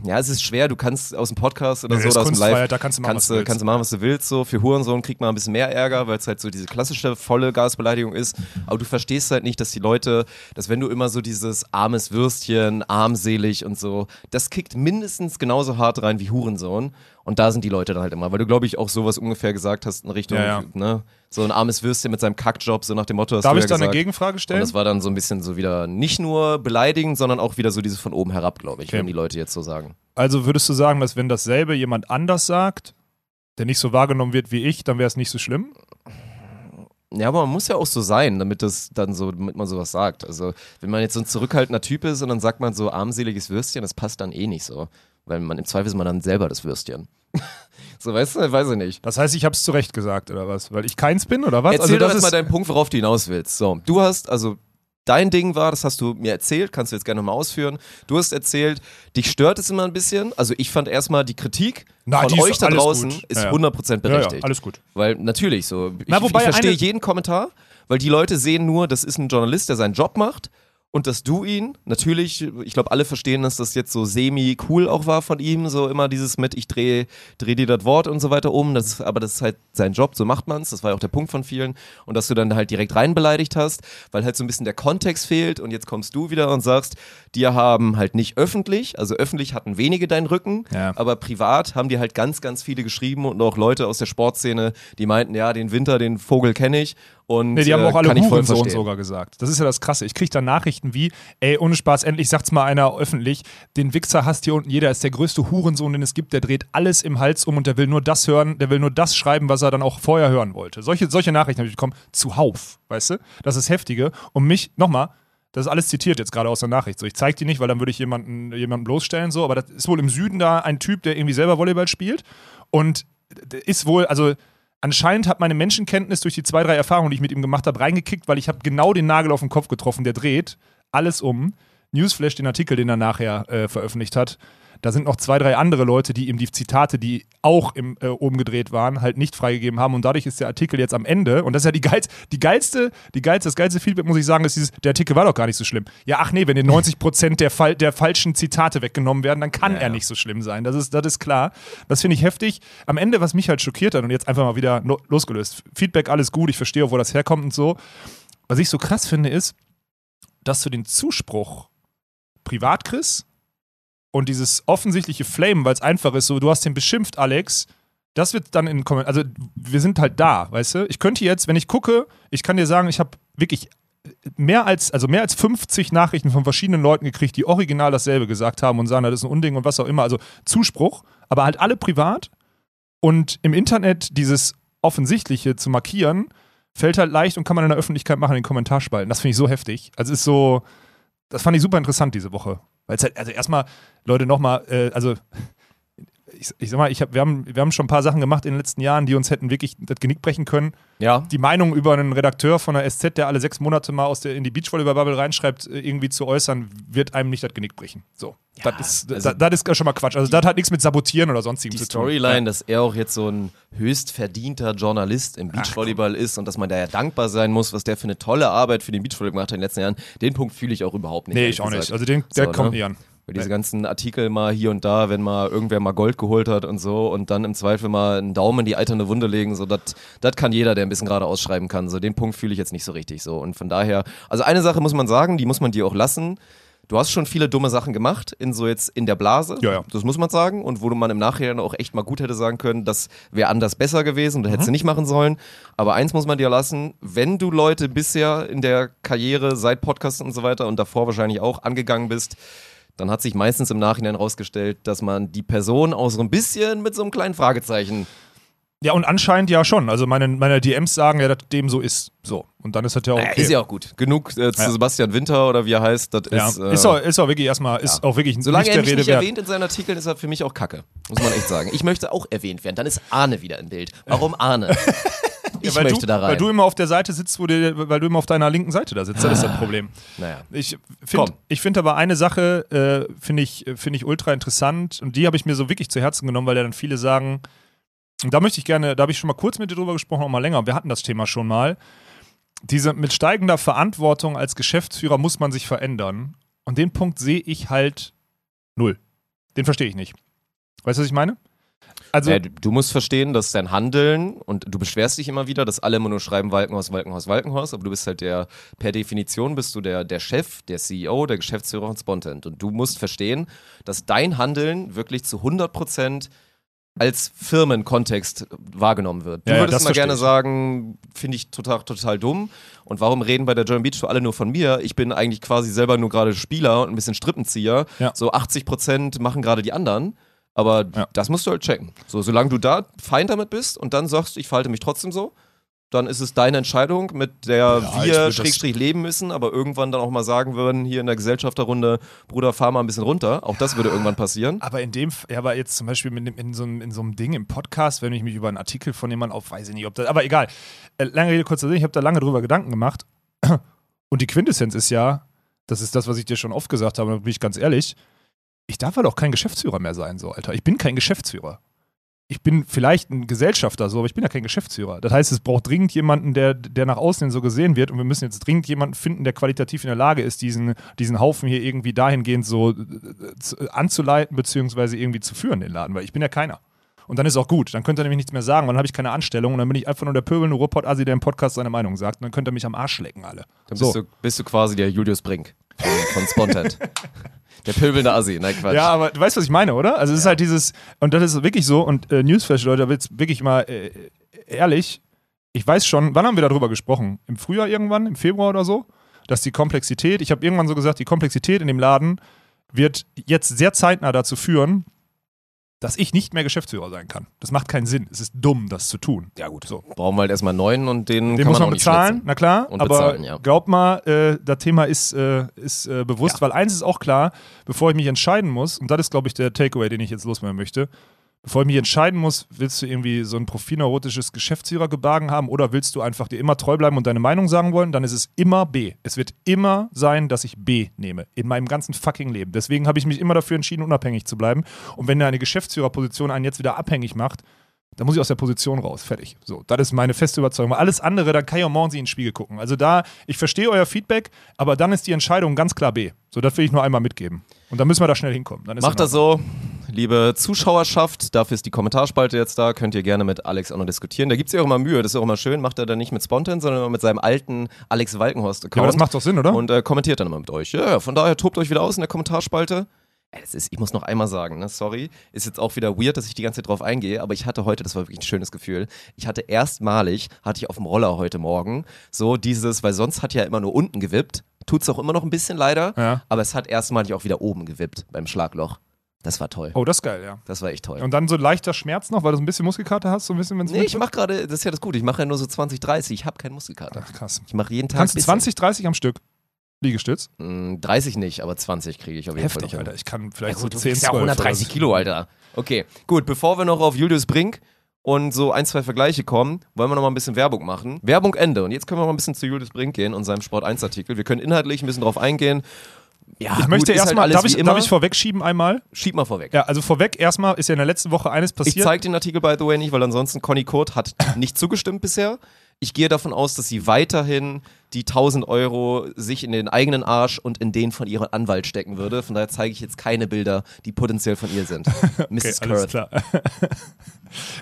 Ja, es ist schwer, du kannst aus dem Podcast oder Nee, so oder aus dem Live. Da kannst du machen, was kannst, du du, willst. kannst du machen, was du willst. So. Für Hurensohn kriegt man ein bisschen mehr Ärger, weil es halt so diese klassische volle Gasbeleidigung ist. Aber du verstehst halt nicht, dass die Leute, dass wenn du immer so dieses armes Würstchen, armselig und so, das kickt mindestens genauso hart rein wie Hurensohn. Und da sind die Leute dann halt immer, weil du, glaube ich, auch sowas ungefähr gesagt hast in Richtung, Ja, ja. ne? So ein armes Würstchen mit seinem Kackjob, so nach dem Motto. Darf ich ja da eine. Gegenfrage Und stellen? das war dann so ein bisschen so wieder nicht nur beleidigend, sondern auch wieder so dieses von oben herab, glaube ich, Okay. wenn die Leute jetzt so sagen. Also würdest du sagen, dass wenn dasselbe jemand anders sagt, der nicht so wahrgenommen wird wie ich, dann wäre es nicht so schlimm? Ja, aber man muss ja auch so sein, damit das dann so, damit man sowas sagt. Also, wenn man jetzt so ein zurückhaltender Typ ist und dann sagt man so armseliges Würstchen, das passt dann eh nicht so. Weil man im Zweifel ist man dann selber das Würstchen. (laughs) so, weißt du, weiß ich nicht. Das heißt, ich habe es zu Recht gesagt, oder was? Weil ich keins bin, oder was? Erzähl also doch das mal ist, deinen Punkt, worauf du hinaus willst. So, du hast, also dein Ding war, das hast du mir erzählt, kannst du jetzt gerne mal ausführen. Du hast erzählt, dich stört es immer ein bisschen. Also ich fand erstmal die Kritik Na, von die euch da draußen gut. ist Ja, ja. 100% ja, ja, berechtigt. alles gut. Weil natürlich so. Ich, Na, ich verstehe jeden Kommentar, weil die Leute sehen nur, das ist ein Journalist, der seinen Job macht. Und dass du ihn, natürlich, ich glaube, alle verstehen, dass das jetzt so semi-cool auch war von ihm, so immer dieses mit, ich drehe dreh dir das Wort und so weiter um. Das ist, aber das ist halt sein Job, so macht man's. Das war ja auch der Punkt von vielen. Und dass du dann halt direkt rein beleidigt hast, weil halt so ein bisschen der Kontext fehlt. Und jetzt kommst du wieder und sagst, die haben halt nicht öffentlich, also öffentlich hatten wenige deinen Rücken, Ja. aber privat haben dir halt ganz, ganz viele geschrieben und auch Leute aus der Sportszene, die meinten, ja, den Winter, den Vogel kenne ich. Und, Nee, die haben äh, auch alle Hurensohn sogar gesagt. Das ist ja das Krasse. Ich kriege da Nachrichten wie, ey, ohne Spaß, endlich sagt's mal einer öffentlich, den Wichser hasst hier unten jeder, ist der größte Hurensohn, den es gibt, der dreht alles im Hals um und der will nur das hören, der will nur das schreiben, was er dann auch vorher hören wollte. Solche, solche Nachrichten habe ich bekommen, zuhauf, weißt du? Das ist heftige. Und mich, nochmal, das ist alles zitiert jetzt gerade aus der Nachricht. So, ich zeige die nicht, weil dann würde ich jemanden, jemanden bloßstellen, so, aber das ist wohl im Süden da ein Typ, der irgendwie selber Volleyball spielt und ist wohl, also anscheinend hat meine Menschenkenntnis durch die zwei, drei Erfahrungen, die ich mit ihm gemacht habe, reingekickt, weil ich habe genau den Nagel auf den Kopf getroffen, der dreht alles um. Newsflash, den Artikel, den er nachher äh, veröffentlicht hat, da sind noch zwei, drei andere Leute, die ihm die Zitate, die auch im, äh, oben gedreht waren, halt nicht freigegeben haben. Und dadurch ist der Artikel jetzt am Ende. Und das ist ja die, geilste, die geilste, die geilste, das geilste Feedback, muss ich sagen, ist dieses, der Artikel war doch gar nicht so schlimm. Ja, ach nee, wenn dir 90% der, Fall, der falschen Zitate weggenommen werden, dann kann Ja, er ja. nicht so schlimm sein. Das ist, das ist klar. Das finde ich heftig. Am Ende, was mich halt schockiert hat und jetzt einfach mal wieder lo- losgelöst. Feedback, alles gut, ich verstehe wo das herkommt und so. Was ich so krass finde, ist, dass du den Zuspruch privat kriegst und dieses offensichtliche Flame, weil es einfach ist, so, du hast den beschimpft, Alex, das wird dann in den Kommentaren, also wir sind halt da, weißt du? Ich könnte jetzt, wenn ich gucke, ich kann dir sagen, ich habe wirklich mehr als, also mehr als 50 Nachrichten von verschiedenen Leuten gekriegt, die original dasselbe gesagt haben und sagen, das ist ein Unding und was auch immer. Also Zuspruch, aber halt alle privat. Und im Internet dieses Offensichtliche zu markieren, fällt halt leicht und kann man in der Öffentlichkeit machen in den Kommentarspalten. Das finde ich so heftig. Also ist so, das fand ich super interessant diese Woche. Weil es halt, also erstmal, Leute, nochmal, äh, also ich, ich sag mal, ich hab, wir, haben, wir haben schon ein paar Sachen gemacht in den letzten Jahren, die uns hätten wirklich das Genick brechen können. Ja. Die Meinung über einen Redakteur von der SZ, der alle sechs Monate mal aus der, in die Beachvolleyball-Bubble reinschreibt, äh, irgendwie zu äußern, wird einem nicht das Genick brechen. So. Ja, das, ist, also das, das ist schon mal Quatsch. Also das hat nichts mit Sabotieren oder sonstigem Die zu tun. Storyline, dass er auch jetzt so ein höchst verdienter Journalist im Beachvolleyball ist und dass man da ja dankbar sein muss, was der für eine tolle Arbeit für den Beachvolleyball gemacht hat in den letzten Jahren, den Punkt fühle ich auch überhaupt nicht. Nee, ich auch nicht. gesagt. Also den, der So, kommt ne? nie an. Weil diese ganzen Artikel mal hier und da, wenn mal irgendwer mal Gold geholt hat und so und dann im Zweifel mal einen Daumen in die alternde Wunde legen, so das kann jeder, der ein bisschen gerade ausschreiben kann. So den Punkt fühle ich jetzt nicht so richtig so. Und von daher, also eine Sache muss man sagen, die muss man dir auch lassen. Du hast schon viele dumme Sachen gemacht, in so jetzt in der Blase. Ja, ja. Das muss man sagen. Und wo man im Nachhinein auch echt mal gut hätte sagen können, das wäre anders besser gewesen, das hättest Mhm. du nicht machen sollen. Aber eins muss man dir lassen, wenn du Leute bisher in der Karriere, seit Podcasts und so weiter und davor wahrscheinlich auch angegangen bist, dann hat sich meistens im Nachhinein rausgestellt, dass man die Person auch so ein bisschen mit so einem kleinen Fragezeichen. Ja, und anscheinend ja schon. Also meine, meine DMs sagen ja, dass dem so ist. So. Und dann ist das ja okay. Naja, ist ja auch gut. Genug äh, zu Ja. Sebastian Winter oder wie er heißt, das Ja, ist. Äh, ist, auch, ist auch wirklich erstmal, ist auch wirklich Solange nicht er mich Rede nicht wert. erwähnt in seinen Artikeln, ist er für mich auch Kacke. Muss man echt sagen. Ich möchte auch erwähnt werden. Dann ist Arne wieder im Bild. Warum Arne? (laughs) Ich weil möchte du, da rein. Weil du immer auf der Seite sitzt, wo du, weil du immer auf deiner linken Seite da sitzt. Das ist das (laughs) Problem. naja. Ich finde ich find aber eine Sache, äh, finde ich, find ich ultra interessant und die habe ich mir so wirklich zu Herzen genommen, weil ja dann viele sagen, und da möchte ich gerne, da habe ich schon mal kurz mit dir drüber gesprochen, auch mal länger, wir hatten das Thema schon mal. Diese mit steigender Verantwortung als Geschäftsführer muss man sich verändern. Und den Punkt sehe ich halt null. Den verstehe ich nicht. Weißt du, was ich meine? Also, Äh, du- musst verstehen, dass dein Handeln und du beschwerst dich immer wieder, dass alle immer nur schreiben Walkenhaus, Walkenhaus, Walkenhaus, aber du bist halt der, per Definition bist du der, der Chef, der CEO, der Geschäftsführer von Spontent. Und du musst verstehen, dass dein Handeln wirklich zu 100 Prozent als Firmenkontext wahrgenommen wird. Du Ja, würdest mal gerne ich. sagen, finde ich total, total dumm. Und warum reden bei der German Beach Tour alle nur von mir? Ich bin eigentlich quasi selber nur gerade Spieler und ein bisschen Strippenzieher. Ja. So 80 Prozent machen gerade die anderen. Aber Ja. das musst du halt checken. So, solange du da fein damit bist und dann sagst, ich verhalte mich trotzdem so, dann ist es deine Entscheidung, mit der Ja, wir Schrägstrich leben müssen, aber irgendwann dann auch mal sagen würden, hier in der Gesellschafterrunde, Bruder, fahr mal ein bisschen runter. Auch das würde irgendwann passieren. Aber in dem, ja, aber jetzt zum Beispiel mit, dem- in, so einem, in so einem Ding im Podcast, wenn ich mich über einen Artikel von jemandem auf, weiß ich nicht, ob das, aber egal. Äh, lange Rede, kurzer Sinn, ich habe da lange drüber Gedanken gemacht. (clears throat) Und die Quintessenz ist ja, das ist das, was ich dir schon oft gesagt habe, da bin ich ganz ehrlich, ich darf halt auch kein Geschäftsführer mehr sein, so, Alter. Ich bin kein Geschäftsführer. Ich bin vielleicht ein Gesellschafter, so, aber ich bin ja kein Geschäftsführer. Das heißt, es braucht dringend jemanden, der, der nach außen so gesehen wird und wir müssen jetzt dringend jemanden finden, der qualitativ in der Lage ist, diesen, diesen Haufen hier irgendwie dahingehend so äh, zu- anzuleiten, beziehungsweise irgendwie zu führen, den Laden, weil ich bin ja keiner. Und dann ist auch gut. Dann könnt ihr nämlich nichts mehr sagen, weil dann habe ich keine Anstellung und dann bin ich einfach nur der pöbelnde Ruhrpott-Asi, der im Podcast seine Meinung sagt. Und dann könnt ihr mich am Arsch lecken, alle. Dann So. bist, du, bist du quasi der Julius Brink von, von Spontent. (laughs) der pöbelnde Assi. Nein, Quatsch. Ja, aber du weißt, was ich meine, oder? Also es ist halt dieses, und das ist wirklich so, und äh, Newsflash, Leute, da jetzt wirklich mal äh, ehrlich, ich weiß schon, wann haben wir darüber gesprochen? Im Frühjahr irgendwann, im Februar oder so? Dass die Komplexität, ich habe irgendwann so gesagt, die Komplexität in dem Laden wird jetzt sehr zeitnah dazu führen, dass ich nicht mehr Geschäftsführer sein kann. Das macht keinen Sinn. Es ist dumm, das zu tun. Ja, gut. So. Brauchen wir halt erstmal neuen und den, Den kann muss man man bezahlen, schnitzen. na klar. Und aber bezahlen, ja. glaub mal, äh, das Thema ist, äh, ist äh, bewusst, Ja. weil eins ist auch klar, bevor ich mich entscheiden muss, und das ist, glaube ich, der Takeaway, den ich jetzt loswerden möchte, bevor ich mich entscheiden muss, willst du irgendwie so ein profineurotisches Geschäftsführergebagen haben oder willst du einfach dir immer treu bleiben und deine Meinung sagen wollen, dann ist es immer B. Es wird immer sein, dass ich B nehme. In meinem ganzen fucking Leben. Deswegen habe ich mich immer dafür entschieden, unabhängig zu bleiben. Und wenn eine Geschäftsführerposition einen jetzt wieder abhängig macht, dann muss ich aus der Position raus. Fertig. So, das ist meine feste Überzeugung. Alles andere, dann kann ich auch morgen in den Spiegel gucken. Also da, ich verstehe euer Feedback, aber dann ist die Entscheidung ganz klar B. So, das will ich nur einmal mitgeben. Und dann müssen wir da schnell hinkommen. Dann ist Macht in das so, liebe Zuschauerschaft. Dafür ist die Kommentarspalte jetzt da. Könnt ihr gerne mit Alex auch noch diskutieren. Da gibt es ja auch immer Mühe. Das ist auch immer schön. Macht er dann nicht mit Spontan, sondern immer mit seinem alten Alex Walkenhorst-Account. Ja, aber das macht doch Sinn, oder? Und äh, kommentiert dann immer mit euch. Ja, von daher tobt euch wieder aus in der Kommentarspalte. Das ist, ich muss noch einmal sagen, ne, sorry, ist jetzt auch wieder weird, dass ich die ganze Zeit drauf eingehe, aber ich hatte heute, das war wirklich ein schönes Gefühl, ich hatte erstmalig, hatte ich auf dem Roller heute Morgen, so dieses, weil sonst hat ja immer nur unten gewippt, tut's auch immer noch ein bisschen leider, Ja. aber es hat erstmalig auch wieder oben gewippt beim Schlagloch. Das war toll. Oh, das ist geil, ja. Das war echt toll. Und dann so leichter Schmerz noch, weil du so ein bisschen Muskelkater hast, so ein bisschen, wenn es Nee, ich mach gerade, das ist ja das Gute, ich mache ja nur so 20, 30, ich habe keinen Muskelkater. Ach, krass. Ich mache jeden Tag Kannst du bisschen. 20, 30 am Stück Liegestütz? Mm, 30 nicht, aber 20 kriege ich auf jeden Fall Heftig. Alter. Ich kann Ja, vielleicht gut, so du 10, wiegst ja auch 12 130 oder so. Kilo, Alter. Okay, gut, bevor wir noch auf Julius Brink und so ein, zwei Vergleiche kommen, wollen wir noch mal ein bisschen Werbung machen. Werbung Ende. Und jetzt können wir mal ein bisschen zu Julius Brink gehen und seinem Sport 1 Artikel. Wir können inhaltlich ein bisschen drauf eingehen. Ja, Ich möchte gut, ist erstmal, halt darf, alles ich, darf ich vorwegschieben einmal? Schieb mal vorweg. Ja, also vorweg erstmal ist ja in der letzten Woche eines Ich passiert. zeige den Artikel by the way nicht, weil ansonsten Conny Kurt hat nicht zugestimmt bisher. Ich gehe davon aus, dass sie weiterhin die 1000 Euro sich in den eigenen Arsch und in den von ihrem Anwalt stecken würde. Von daher zeige ich jetzt keine Bilder, die potenziell von ihr sind. (laughs) Mrs. Okay, alles Kurth. klar.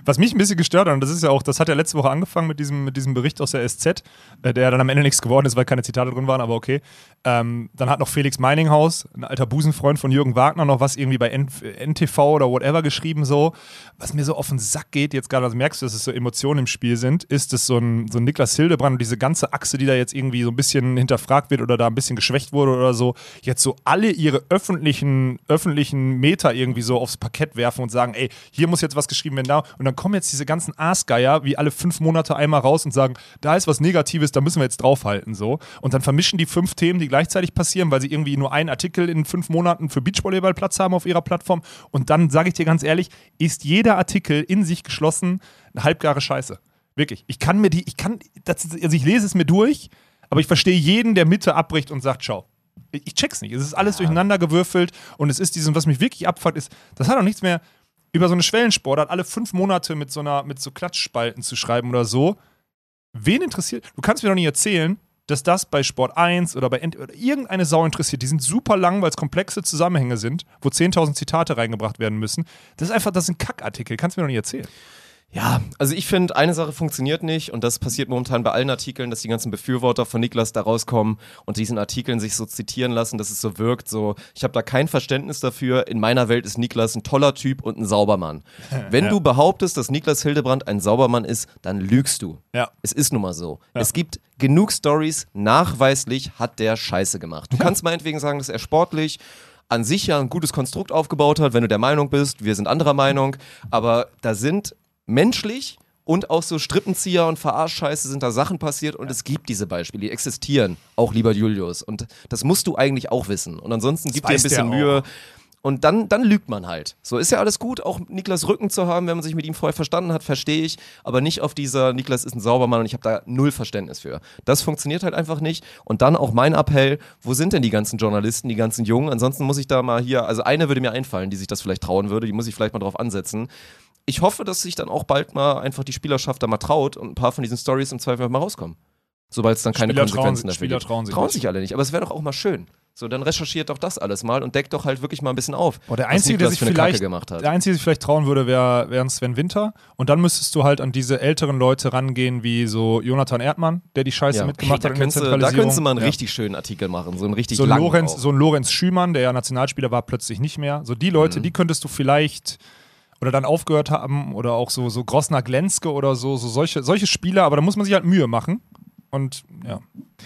Was mich ein bisschen gestört hat, und das ist ja auch, das hat ja letzte Woche angefangen mit diesem, mit diesem Bericht aus der SZ, äh, der dann am Ende nichts geworden ist, weil keine Zitate drin waren, aber okay. Ähm, dann hat noch Felix Meininghaus, ein alter Busenfreund von Jürgen Wagner, noch was irgendwie bei NTV oder whatever geschrieben, so. Was mir so auf den Sack geht, jetzt gerade, also merkst du, dass es so Emotionen im Spiel sind, ist es so ein, so ein Niklas Hildebrand und diese ganze Achse, die da jetzt irgendwie so ein bisschen hinterfragt wird oder da ein bisschen geschwächt wurde oder so, jetzt so alle ihre öffentlichen, öffentlichen Meter irgendwie so aufs Parkett werfen und sagen, ey, hier muss jetzt was geschrieben werden, da. Und dann kommen jetzt diese ganzen Aasgeier wie alle fünf Monate einmal raus und sagen, da ist was Negatives, da müssen wir jetzt draufhalten, so. Und dann vermischen die fünf Themen, die gleichzeitig passieren, weil sie irgendwie nur einen Artikel in fünf Monaten für Beachvolleyball Platz haben auf ihrer Plattform. Und dann sage ich dir ganz ehrlich, ist jeder Artikel in sich geschlossen eine halbgare Scheiße. Wirklich. Ich kann mir die, ich kann, das, also ich lese es mir durch, aber ich verstehe jeden, der Mitte abbricht und sagt, ciao. Ich check's nicht. Es ist alles durcheinander gewürfelt und es ist diesem, was mich wirklich abfuckt, ist, das hat auch nichts mehr über so eine Schwellensportart alle fünf Monate mit so einer, mit so Klatschspalten zu schreiben oder so. Wen interessiert? Du kannst mir doch nicht erzählen, dass das bei Sport 1 oder bei Ent oder irgendeine Sau interessiert. Die sind super lang, weil es komplexe Zusammenhänge sind, wo 10.000 Zitate reingebracht werden müssen. Das ist einfach, das sind Kackartikel. Kannst du mir doch nicht erzählen. Ja, also ich finde, eine Sache funktioniert nicht und das passiert momentan bei allen Artikeln, dass die ganzen Befürworter von Niklas da rauskommen und diesen Artikeln sich so zitieren lassen, dass es so wirkt, so, ich habe da kein Verständnis dafür, in meiner Welt ist Niklas ein toller Typ und ein Saubermann. (laughs) Wenn du behauptest, dass Niklas Hildebrand ein Saubermann ist, dann lügst du. Ja. Es ist nun mal so. Es gibt genug Stories, nachweislich hat der Scheiße gemacht. Du (laughs) kannst meinetwegen sagen, dass er sportlich an sich ja ein gutes Konstrukt aufgebaut hat, wenn du der Meinung bist, wir sind anderer Meinung, aber da sind menschlich und auch so Strippenzieher und Verarschscheiße sind da Sachen passiert und es gibt diese Beispiele, die existieren, auch lieber Julius und das musst du eigentlich auch wissen und ansonsten gib dir ein bisschen. Mühe, und dann, dann lügt man halt. So ist ja alles gut, auch Niklas Rücken zu haben, wenn man sich mit ihm vorher verstanden hat, verstehe ich. Aber nicht auf dieser, Niklas ist ein Saubermann und ich habe da null Verständnis für. Das funktioniert halt einfach nicht. Und dann auch mein Appell, wo sind denn die ganzen Journalisten, die ganzen Jungen? Ansonsten muss ich da mal hier, also eine würde mir einfallen, die sich das vielleicht trauen würde, die muss ich vielleicht mal drauf ansetzen. Ich hoffe, dass sich dann auch bald mal einfach die Spielerschaft da mal traut und ein paar von diesen Stories im Zweifel mal rauskommen. Sobald es dann keine Spieler trauen Konsequenzen sich- dafür Spieler gibt. trauen sich trauen sich alle nicht, aber es wäre doch auch mal schön. So, dann recherchiert doch das alles mal und deckt doch halt wirklich mal ein bisschen auf. Boah, der Einzige, der sich vielleicht, Kacke gemacht hat. der Einzige, der sich vielleicht trauen würde, wäre wär Sven Winter. Und dann müsstest du halt an diese älteren Leute rangehen, wie so Jonathan Erdmann, der die Scheiße Ja. mitgemacht da hat in der da könntest du mal einen Ja. richtig schönen Artikel machen, so einen richtig so langen Lorenz, auch. so ein Lorenz Schümann, der ja Nationalspieler war, plötzlich nicht mehr. So die Mhm. Leute, die könntest du vielleicht oder dann aufgehört haben oder auch so, so Grosner Glenske oder so, so solche, solche Spieler, aber da muss man sich halt Mühe machen. Und ja,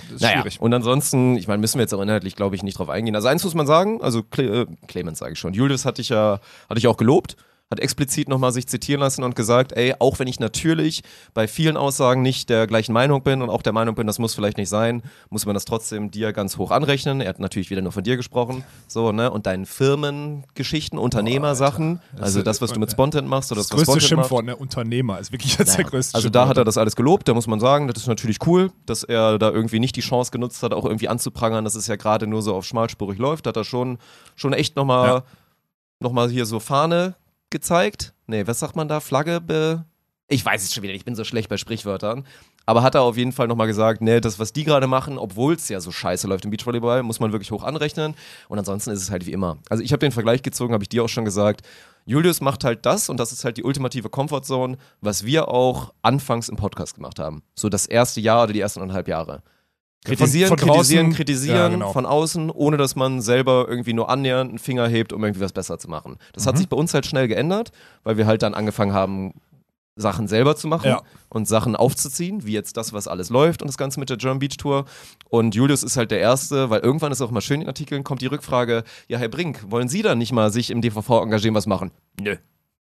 das ist Naja, schwierig. und ansonsten, ich meine, müssen wir jetzt auch inhaltlich, glaube ich, nicht drauf eingehen. Also eins muss man sagen, also Cle äh, Clemens sage ich schon, Julius hatte ich ja, hatte ich auch gelobt, hat explizit nochmal sich zitieren lassen und gesagt, ey, auch wenn ich natürlich bei vielen Aussagen nicht der gleichen Meinung bin und auch der Meinung bin, das muss vielleicht nicht sein, muss man das trotzdem dir ganz hoch anrechnen. Er hat natürlich wieder nur von dir gesprochen, so, ne, und deinen Firmengeschichten, Unternehmersachen, also das, was du mit Spontan machst oder das das, was größte. Schimpfwort, ne? Unternehmer ist wirklich jetzt der größte Also da hat er das alles gelobt, da muss man sagen, das ist natürlich cool, dass er da irgendwie nicht die Chance genutzt hat, auch irgendwie anzuprangern, dass es ja gerade nur so auf schmalspurig läuft, hat er schon, schon echt nochmal Ja. noch mal hier so Fahne gezeigt. Nee, was sagt man da? Flagge be... Ich weiß es schon wieder, ich bin so schlecht bei Sprichwörtern. Aber hat er auf jeden Fall nochmal gesagt, nee, das, was die gerade machen, obwohl es ja so scheiße läuft im Beachvolleyball, muss man wirklich hoch anrechnen. Und ansonsten ist es halt wie immer. Also ich habe den Vergleich gezogen, habe ich dir auch schon gesagt. Julius macht halt das und das ist halt die ultimative Comfortzone, was wir auch anfangs im Podcast gemacht haben. So das erste Jahr oder die ersten anderthalb Jahre. Kritisieren, Von- von kritisieren, draußen- kritisieren Ja, genau. von außen, ohne dass man selber irgendwie nur annähernd einen Finger hebt, um irgendwie was besser zu machen. Das Mhm. hat sich bei uns halt schnell geändert, weil wir halt dann angefangen haben, Sachen selber zu machen Ja. und Sachen aufzuziehen, wie jetzt das, was alles läuft und das Ganze mit der German Beach Tour. Und Julius ist halt der Erste, weil irgendwann ist auch mal schön in Artikeln, kommt die Rückfrage, ja, Herr Brink, wollen Sie dann nicht mal sich im DVV engagieren, was machen? Nö.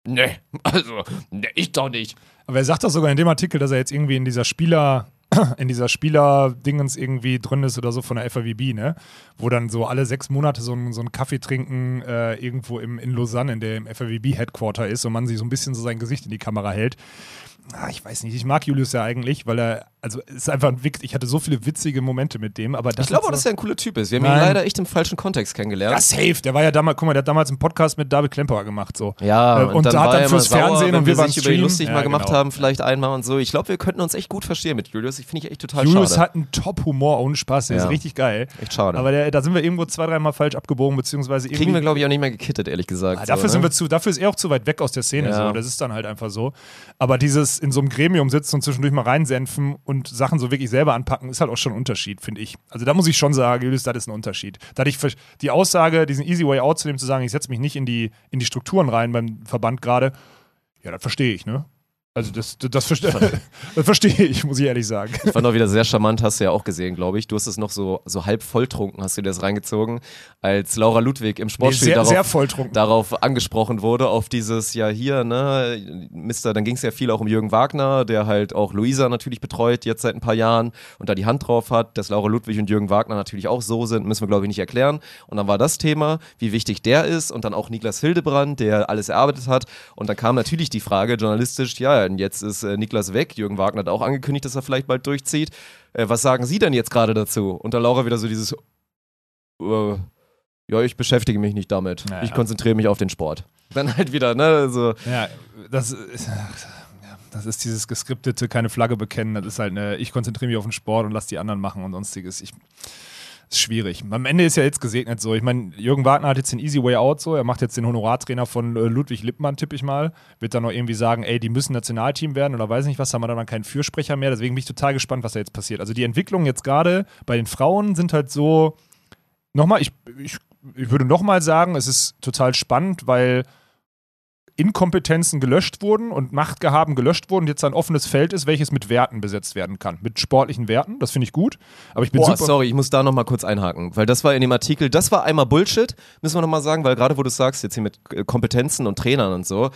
Nö. (laughs) Also, nee, ich doch nicht. Aber er sagt doch sogar in dem Artikel, dass er jetzt irgendwie in dieser Spieler, (clears throat) in dieser Spieler-Dingens irgendwie drin ist oder so von der FAWB, ne? Wo dann so alle sechs Monate so ein, so ein Kaffee trinken äh, irgendwo im, in Lausanne, in der im FAWB-Headquarter ist und man sich so ein bisschen so sein Gesicht in die Kamera hält. ah, ich weiß nicht, ich mag Julius ja eigentlich, weil er, also es ist einfach ein Witz. Ich hatte so viele witzige Momente mit dem, aber das Ich glaube auch, dass er ein cooler Typ ist. Wir haben ihn Nein. leider echt im falschen Kontext kennengelernt. ja, safe. Der war ja damals, guck mal, der hat damals einen Podcast mit David Klemperer gemacht, so. Ja, Äh, und, und dann da hat dann er fürs sauer, Fernsehen und wir waren über ihn lustig Ja, mal gemacht genau. haben, vielleicht einmal und so. Ich glaube, wir könnten uns echt gut verstehen mit Julius. Ich finde ich echt total Julius schade. hat einen Top-Humor ohne Spaß, der Ja. ist richtig geil. echt schade. Aber der, da sind wir irgendwo zwei, dreimal falsch abgebogen, beziehungsweise irgendwie. Kriegen wir, glaube ich, auch nicht mehr gekittet, ehrlich gesagt. Ah, dafür so, sind ne? wir zu, dafür ist er auch zu weit weg aus der Szene. Ja. So. Das ist dann halt einfach so. Aber dieses in so einem Gremium sitzen und zwischendurch mal reinsenfen und Sachen so wirklich selber anpacken, ist halt auch schon ein Unterschied, finde ich. Also da muss ich schon sagen, Julius, das ist ein Unterschied. Da ich die Aussage, diesen Easy Way Out zu nehmen, zu sagen, ich setze mich nicht in die, in die Strukturen rein beim Verband gerade, ja, das verstehe ich, ne? Also das, das, das, verste (laughs) das verstehe ich, muss ich ehrlich sagen. Ich fand auch wieder sehr charmant, hast du ja auch gesehen, glaube ich. Du hast es noch so, so halb volltrunken, hast du dir das reingezogen, als Laura Ludwig im Nee, Sportspiel sehr, darauf, sehr darauf angesprochen wurde, auf dieses, ja hier, ne, Mister, dann ging es ja viel auch um Jürgen Wagner, der halt auch Luisa natürlich betreut, jetzt seit ein paar Jahren und da die Hand drauf hat, dass Laura Ludwig und Jürgen Wagner natürlich auch so sind, müssen wir glaube ich nicht erklären. Und dann war das Thema, wie wichtig der ist und dann auch Niklas Hildebrand, der alles erarbeitet hat. Und dann kam natürlich die Frage journalistisch, ja, und jetzt ist äh, Niklas weg, Jürgen Wagner hat auch angekündigt, dass er vielleicht bald durchzieht. Äh, was sagen Sie denn jetzt gerade dazu? Und da Laura wieder so dieses, äh, ja, ich beschäftige mich nicht damit. Naja. Ich konzentriere mich auf den Sport. (laughs) Dann halt wieder, ne, so. Ja, das ist, das ist dieses geskriptete, keine Flagge bekennen. Das ist halt eine, ich konzentriere mich auf den Sport und lass die anderen machen und sonstiges. Ich, ist schwierig. Am Ende ist ja jetzt gesegnet so. Ich meine, Jürgen Wagner hat jetzt den Easy Way Out so. Er macht jetzt den Honorartrainer von äh, Ludwig Lippmann, tippe ich mal. Wird dann noch irgendwie sagen, ey, die müssen Nationalteam werden oder weiß nicht was, haben wir dann keinen Fürsprecher mehr. Deswegen bin ich total gespannt, was da jetzt passiert. Also die Entwicklungen jetzt gerade bei den Frauen sind halt so. Nochmal, ich, ich, ich würde nochmal sagen, es ist total spannend, weil Inkompetenzen gelöscht wurden und Machtgehaben gelöscht wurden jetzt ein offenes Feld ist, welches mit Werten besetzt werden kann. Mit sportlichen Werten, das finde ich gut. Aber ich bin Boah, super. sorry, ich muss da nochmal kurz einhaken, weil das war in dem Artikel, das war einmal Bullshit, müssen wir nochmal sagen, weil gerade wo du sagst, jetzt hier mit äh, Kompetenzen und Trainern und so,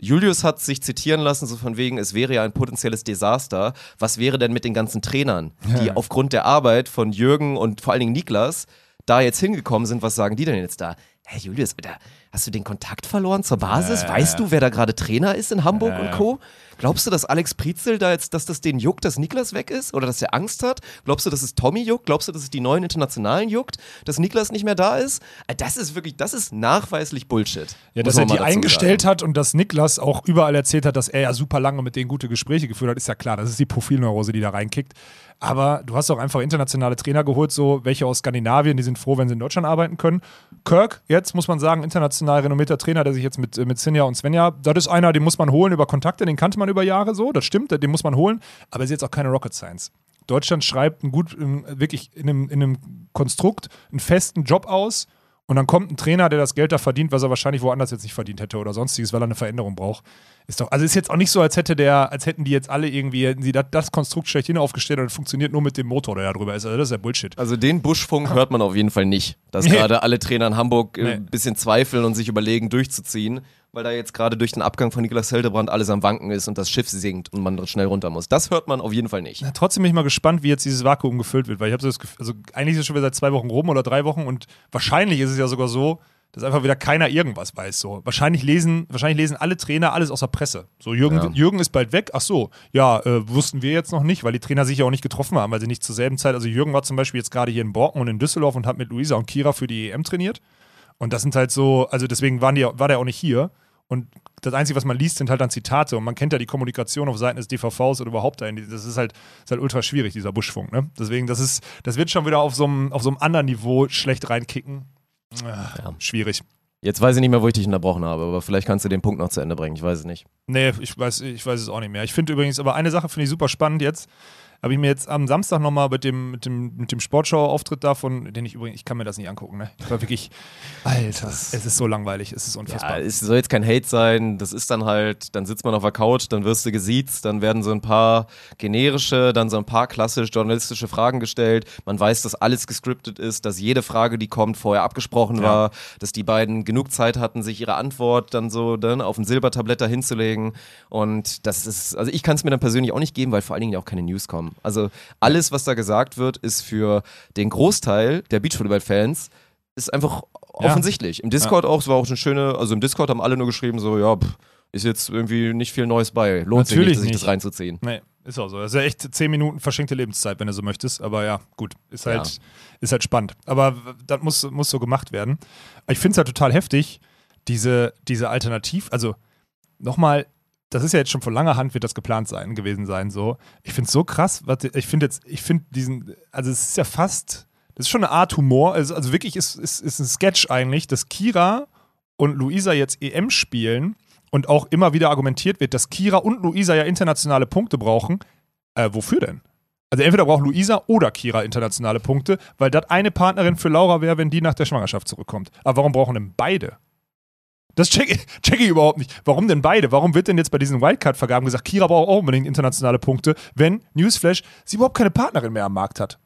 Julius hat sich zitieren lassen, so von wegen, es wäre ja ein potenzielles Desaster. Was wäre denn mit den ganzen Trainern, (laughs) die aufgrund der Arbeit von Jürgen und vor allen Dingen Niklas da jetzt hingekommen sind? Was sagen die denn jetzt da? Hey Julius, Alter, hast du den Kontakt verloren zur Basis? Ja, weißt du, wer da gerade Trainer ist in Hamburg Ja, und. Co.? Glaubst du, dass Alex Prizel da jetzt, dass das den juckt, dass Niklas weg ist? Oder dass er Angst hat? Glaubst du, dass es Tommy juckt? Glaubst du, dass es die neuen Internationalen juckt? Dass Niklas nicht mehr da ist? Äh, Das ist wirklich, das ist nachweislich Bullshit. Ja, dass er die eingestellt sagen. hat und dass Niklas auch überall erzählt hat, dass er ja super lange mit denen gute Gespräche geführt hat, ist ja klar. Das ist die Profilneurose, die da reinkickt. Aber du hast auch einfach internationale Trainer geholt, so welche aus Skandinavien, die sind froh, wenn sie in Deutschland arbeiten können. Kirk, jetzt muss man sagen, international renommierter Trainer, der sich jetzt mit, mit Sinja und Svenja, das ist einer, den muss man holen über Kontakte, den kannte man über Jahre so, das stimmt, den muss man holen, aber ist jetzt auch keine Rocket Science. Deutschland schreibt einen gut, ähm, wirklich in einem, in einem Konstrukt einen festen Job aus und dann kommt ein Trainer, der das Geld da verdient, was er wahrscheinlich woanders jetzt nicht verdient hätte oder sonstiges, weil er eine Veränderung braucht. Ist doch, also ist jetzt auch nicht so, als hätte der, als hätten die jetzt alle irgendwie, hätten sie das, das Konstrukt schlechthin aufgestellt und funktioniert nur mit dem Motor, der da drüber ist. Also das ist ja Bullshit. Also den Buschfunk hört man auf jeden Fall nicht. Dass Nee. gerade alle Trainer in Hamburg äh, Nee. ein bisschen zweifeln und sich überlegen, durchzuziehen, weil da jetzt gerade durch den Abgang von Niklas Hildebrand alles am Wanken ist und das Schiff sinkt und man schnell runter muss. Das hört man auf jeden Fall nicht. Ja, trotzdem bin ich mal gespannt, wie jetzt dieses Vakuum gefüllt wird, weil ich habe so das Gefühl, also eigentlich ist es schon wieder seit zwei Wochen rum oder drei Wochen und wahrscheinlich ist es ja sogar so, dass einfach wieder keiner irgendwas weiß. So. Wahrscheinlich lesen, wahrscheinlich lesen alle Trainer alles aus der Presse. So, Jürgen, Ja. Jürgen ist bald weg. Ach so, ja, äh, wussten wir jetzt noch nicht, weil die Trainer sich ja auch nicht getroffen haben, weil sie nicht zur selben Zeit. Also Jürgen war zum Beispiel jetzt gerade hier in Borken und in Düsseldorf und hat mit Luisa und Kira für die EM trainiert. Und das sind halt so, also deswegen waren die, war der auch nicht hier. Und das Einzige, was man liest, sind halt dann Zitate. Und man kennt ja die Kommunikation auf Seiten des DVVs oder überhaupt dahin. Das ist halt, ist halt ultra schwierig, dieser Buschfunk. Ne? Deswegen, das ist, das wird schon wieder auf so einem, auf so einem anderen Niveau schlecht reinkicken. Ah, Ja. Schwierig. Jetzt weiß ich nicht mehr, wo ich dich unterbrochen habe, aber vielleicht kannst du den Punkt noch zu Ende bringen. Ich weiß es nicht. Nee, ich weiß, ich weiß es auch nicht mehr. Ich finde übrigens, aber eine Sache finde ich super spannend jetzt. Habe ich mir jetzt am Samstag nochmal mit dem, mit dem, mit dem Sportschau-Auftritt davon, den ich übrigens, ich kann mir das nicht angucken, ne? Ich war wirklich, Alter, es ist so langweilig, es ist Ja, unfassbar. es soll jetzt kein Hate sein. Das ist dann halt, dann sitzt man auf der Couch, dann wirst du gesiezt, dann werden so ein paar generische, dann so ein paar klassisch journalistische Fragen gestellt. Man weiß, dass alles gescriptet ist, dass jede Frage, die kommt, vorher abgesprochen Ja. war, dass die beiden genug Zeit hatten, sich ihre Antwort dann so dann auf ein Silbertablett da hinzulegen. Und das ist, also ich kann es mir dann persönlich auch nicht geben, weil vor allen Dingen auch keine News kommen. Also alles, was da gesagt wird, ist für den Großteil der Beachvolleyball-Fans ist einfach Ja. offensichtlich. Im Discord auch, es war auch eine schöne, also im Discord haben alle nur geschrieben, so, ja, pff, ist jetzt irgendwie nicht viel Neues bei. Lohnt Natürlich sich nicht, sich das reinzuziehen. Nee, ist auch so. Das ist ja echt 10 Minuten verschenkte Lebenszeit, wenn du so möchtest. Aber ja, gut, ist halt, Ja. ist halt spannend. Aber das muss, muss so gemacht werden. Ich finde es halt total heftig, diese, diese Alternativ, also nochmal, das ist ja jetzt schon von langer Hand, wird das geplant sein, gewesen sein, so. Ich finde es so krass, was, ich finde jetzt, ich finde diesen, also es ist ja fast, das ist schon eine Art Humor, also, also wirklich ist, ist, ist ein Sketch eigentlich, dass Kira und Luisa jetzt EM spielen und auch immer wieder argumentiert wird, dass Kira und Luisa ja internationale Punkte brauchen. Äh, wofür denn? Also entweder braucht Luisa oder Kira internationale Punkte, weil das eine Partnerin für Laura wäre, wenn die nach der Schwangerschaft zurückkommt. Aber warum brauchen denn beide? Das check, ich- (laughs) check ich überhaupt nicht. Warum denn beide? Warum wird denn jetzt bei diesen Wildcard-Vergaben gesagt, Kira braucht auch unbedingt internationale Punkte, wenn Newsflash sie überhaupt keine Partnerin mehr am Markt hat?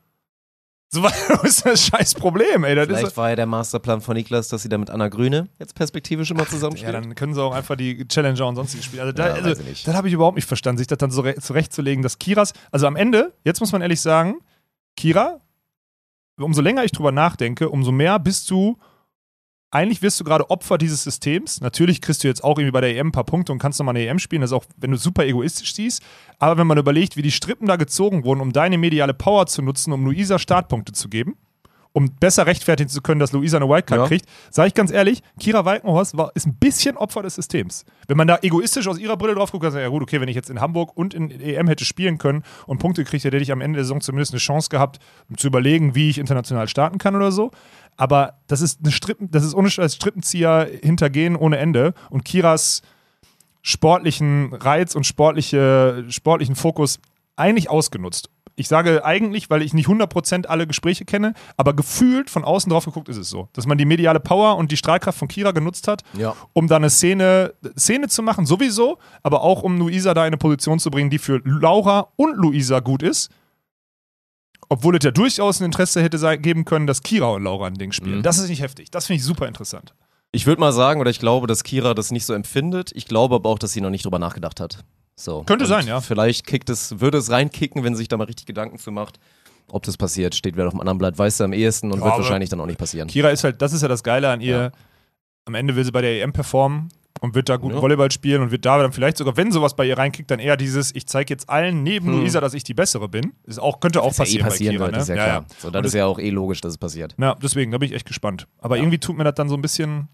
So (laughs) was ist das scheiß Problem, ey. Das ist, Vielleicht war ja der Masterplan von Niklas, dass sie da mit Anna Grüne jetzt perspektivisch immer Ja, zusammenspielen. dann können sie auch einfach die Challenger und sonstige spielen. Also, da, Ja, also das habe ich überhaupt nicht verstanden, sich das dann so re zurechtzulegen, dass Kiras, also am Ende, jetzt muss man ehrlich sagen, Kira, umso länger ich drüber nachdenke, umso mehr bist du, eigentlich wirst du gerade Opfer dieses Systems. Natürlich kriegst du jetzt auch irgendwie bei der EM ein paar Punkte und kannst nochmal eine EM spielen, das ist auch, wenn du super egoistisch siehst. Aber wenn man überlegt, wie die Strippen da gezogen wurden, um deine mediale Power zu nutzen, um Luisa Startpunkte zu geben, um besser rechtfertigen zu können, dass Luisa eine Wildcard Ja. kriegt, sage ich ganz ehrlich, Kira Walkenhorst war, ist ein bisschen Opfer des Systems. Wenn man da egoistisch aus ihrer Brille drauf guckt, dann sagt man, ja gut, okay, wenn ich jetzt in Hamburg und in EM hätte spielen können und Punkte hätte, hätte ich am Ende der Saison zumindest eine Chance gehabt, um zu überlegen, wie ich international starten kann oder so. Aber das ist eine Strippen, das ist ohne als Strippenzieher hintergehen ohne Ende. Und Kiras sportlichen Reiz und sportliche, sportlichen Fokus eigentlich ausgenutzt. Ich sage eigentlich, weil ich nicht 100% alle Gespräche kenne, aber gefühlt von außen drauf geguckt ist es so, dass man die mediale Power und die Strahlkraft von Kira genutzt hat, Ja. um da eine Szene, Szene zu machen, sowieso, aber auch um Luisa da in eine Position zu bringen, die für Laura und Luisa gut ist. Obwohl es ja durchaus ein Interesse hätte geben können, dass Kira und Laura ein Ding spielen. Mhm. Das ist nicht heftig. Das finde ich super interessant. Ich würde mal sagen, oder ich glaube, dass Kira das nicht so empfindet. Ich glaube aber auch, dass sie noch nicht drüber nachgedacht hat. So. Könnte Und sein, ja. Vielleicht kickt es, würde es reinkicken, wenn sie sich da mal richtig Gedanken zu macht. Ob das passiert, steht wieder auf dem anderen Blatt, weiß er am ehesten und Ja, wird wahrscheinlich dann auch nicht passieren. Kira ist halt, das ist ja das Geile an ihr. Ja. Am Ende will sie bei der EM performen und wird da gut Ja. Volleyball spielen und wird da dann vielleicht sogar, wenn sowas bei ihr reinkickt, dann eher dieses, ich zeige jetzt allen neben Hm. Luisa, dass ich die bessere bin. Ist auch, könnte auch Was ja eh passieren, passieren bei Kira, wird, ne? ist ja klar. So, das das- ist ja auch eh logisch, dass es passiert. Ja, deswegen, da bin ich echt gespannt. Aber irgendwie tut mir das dann so ein bisschen.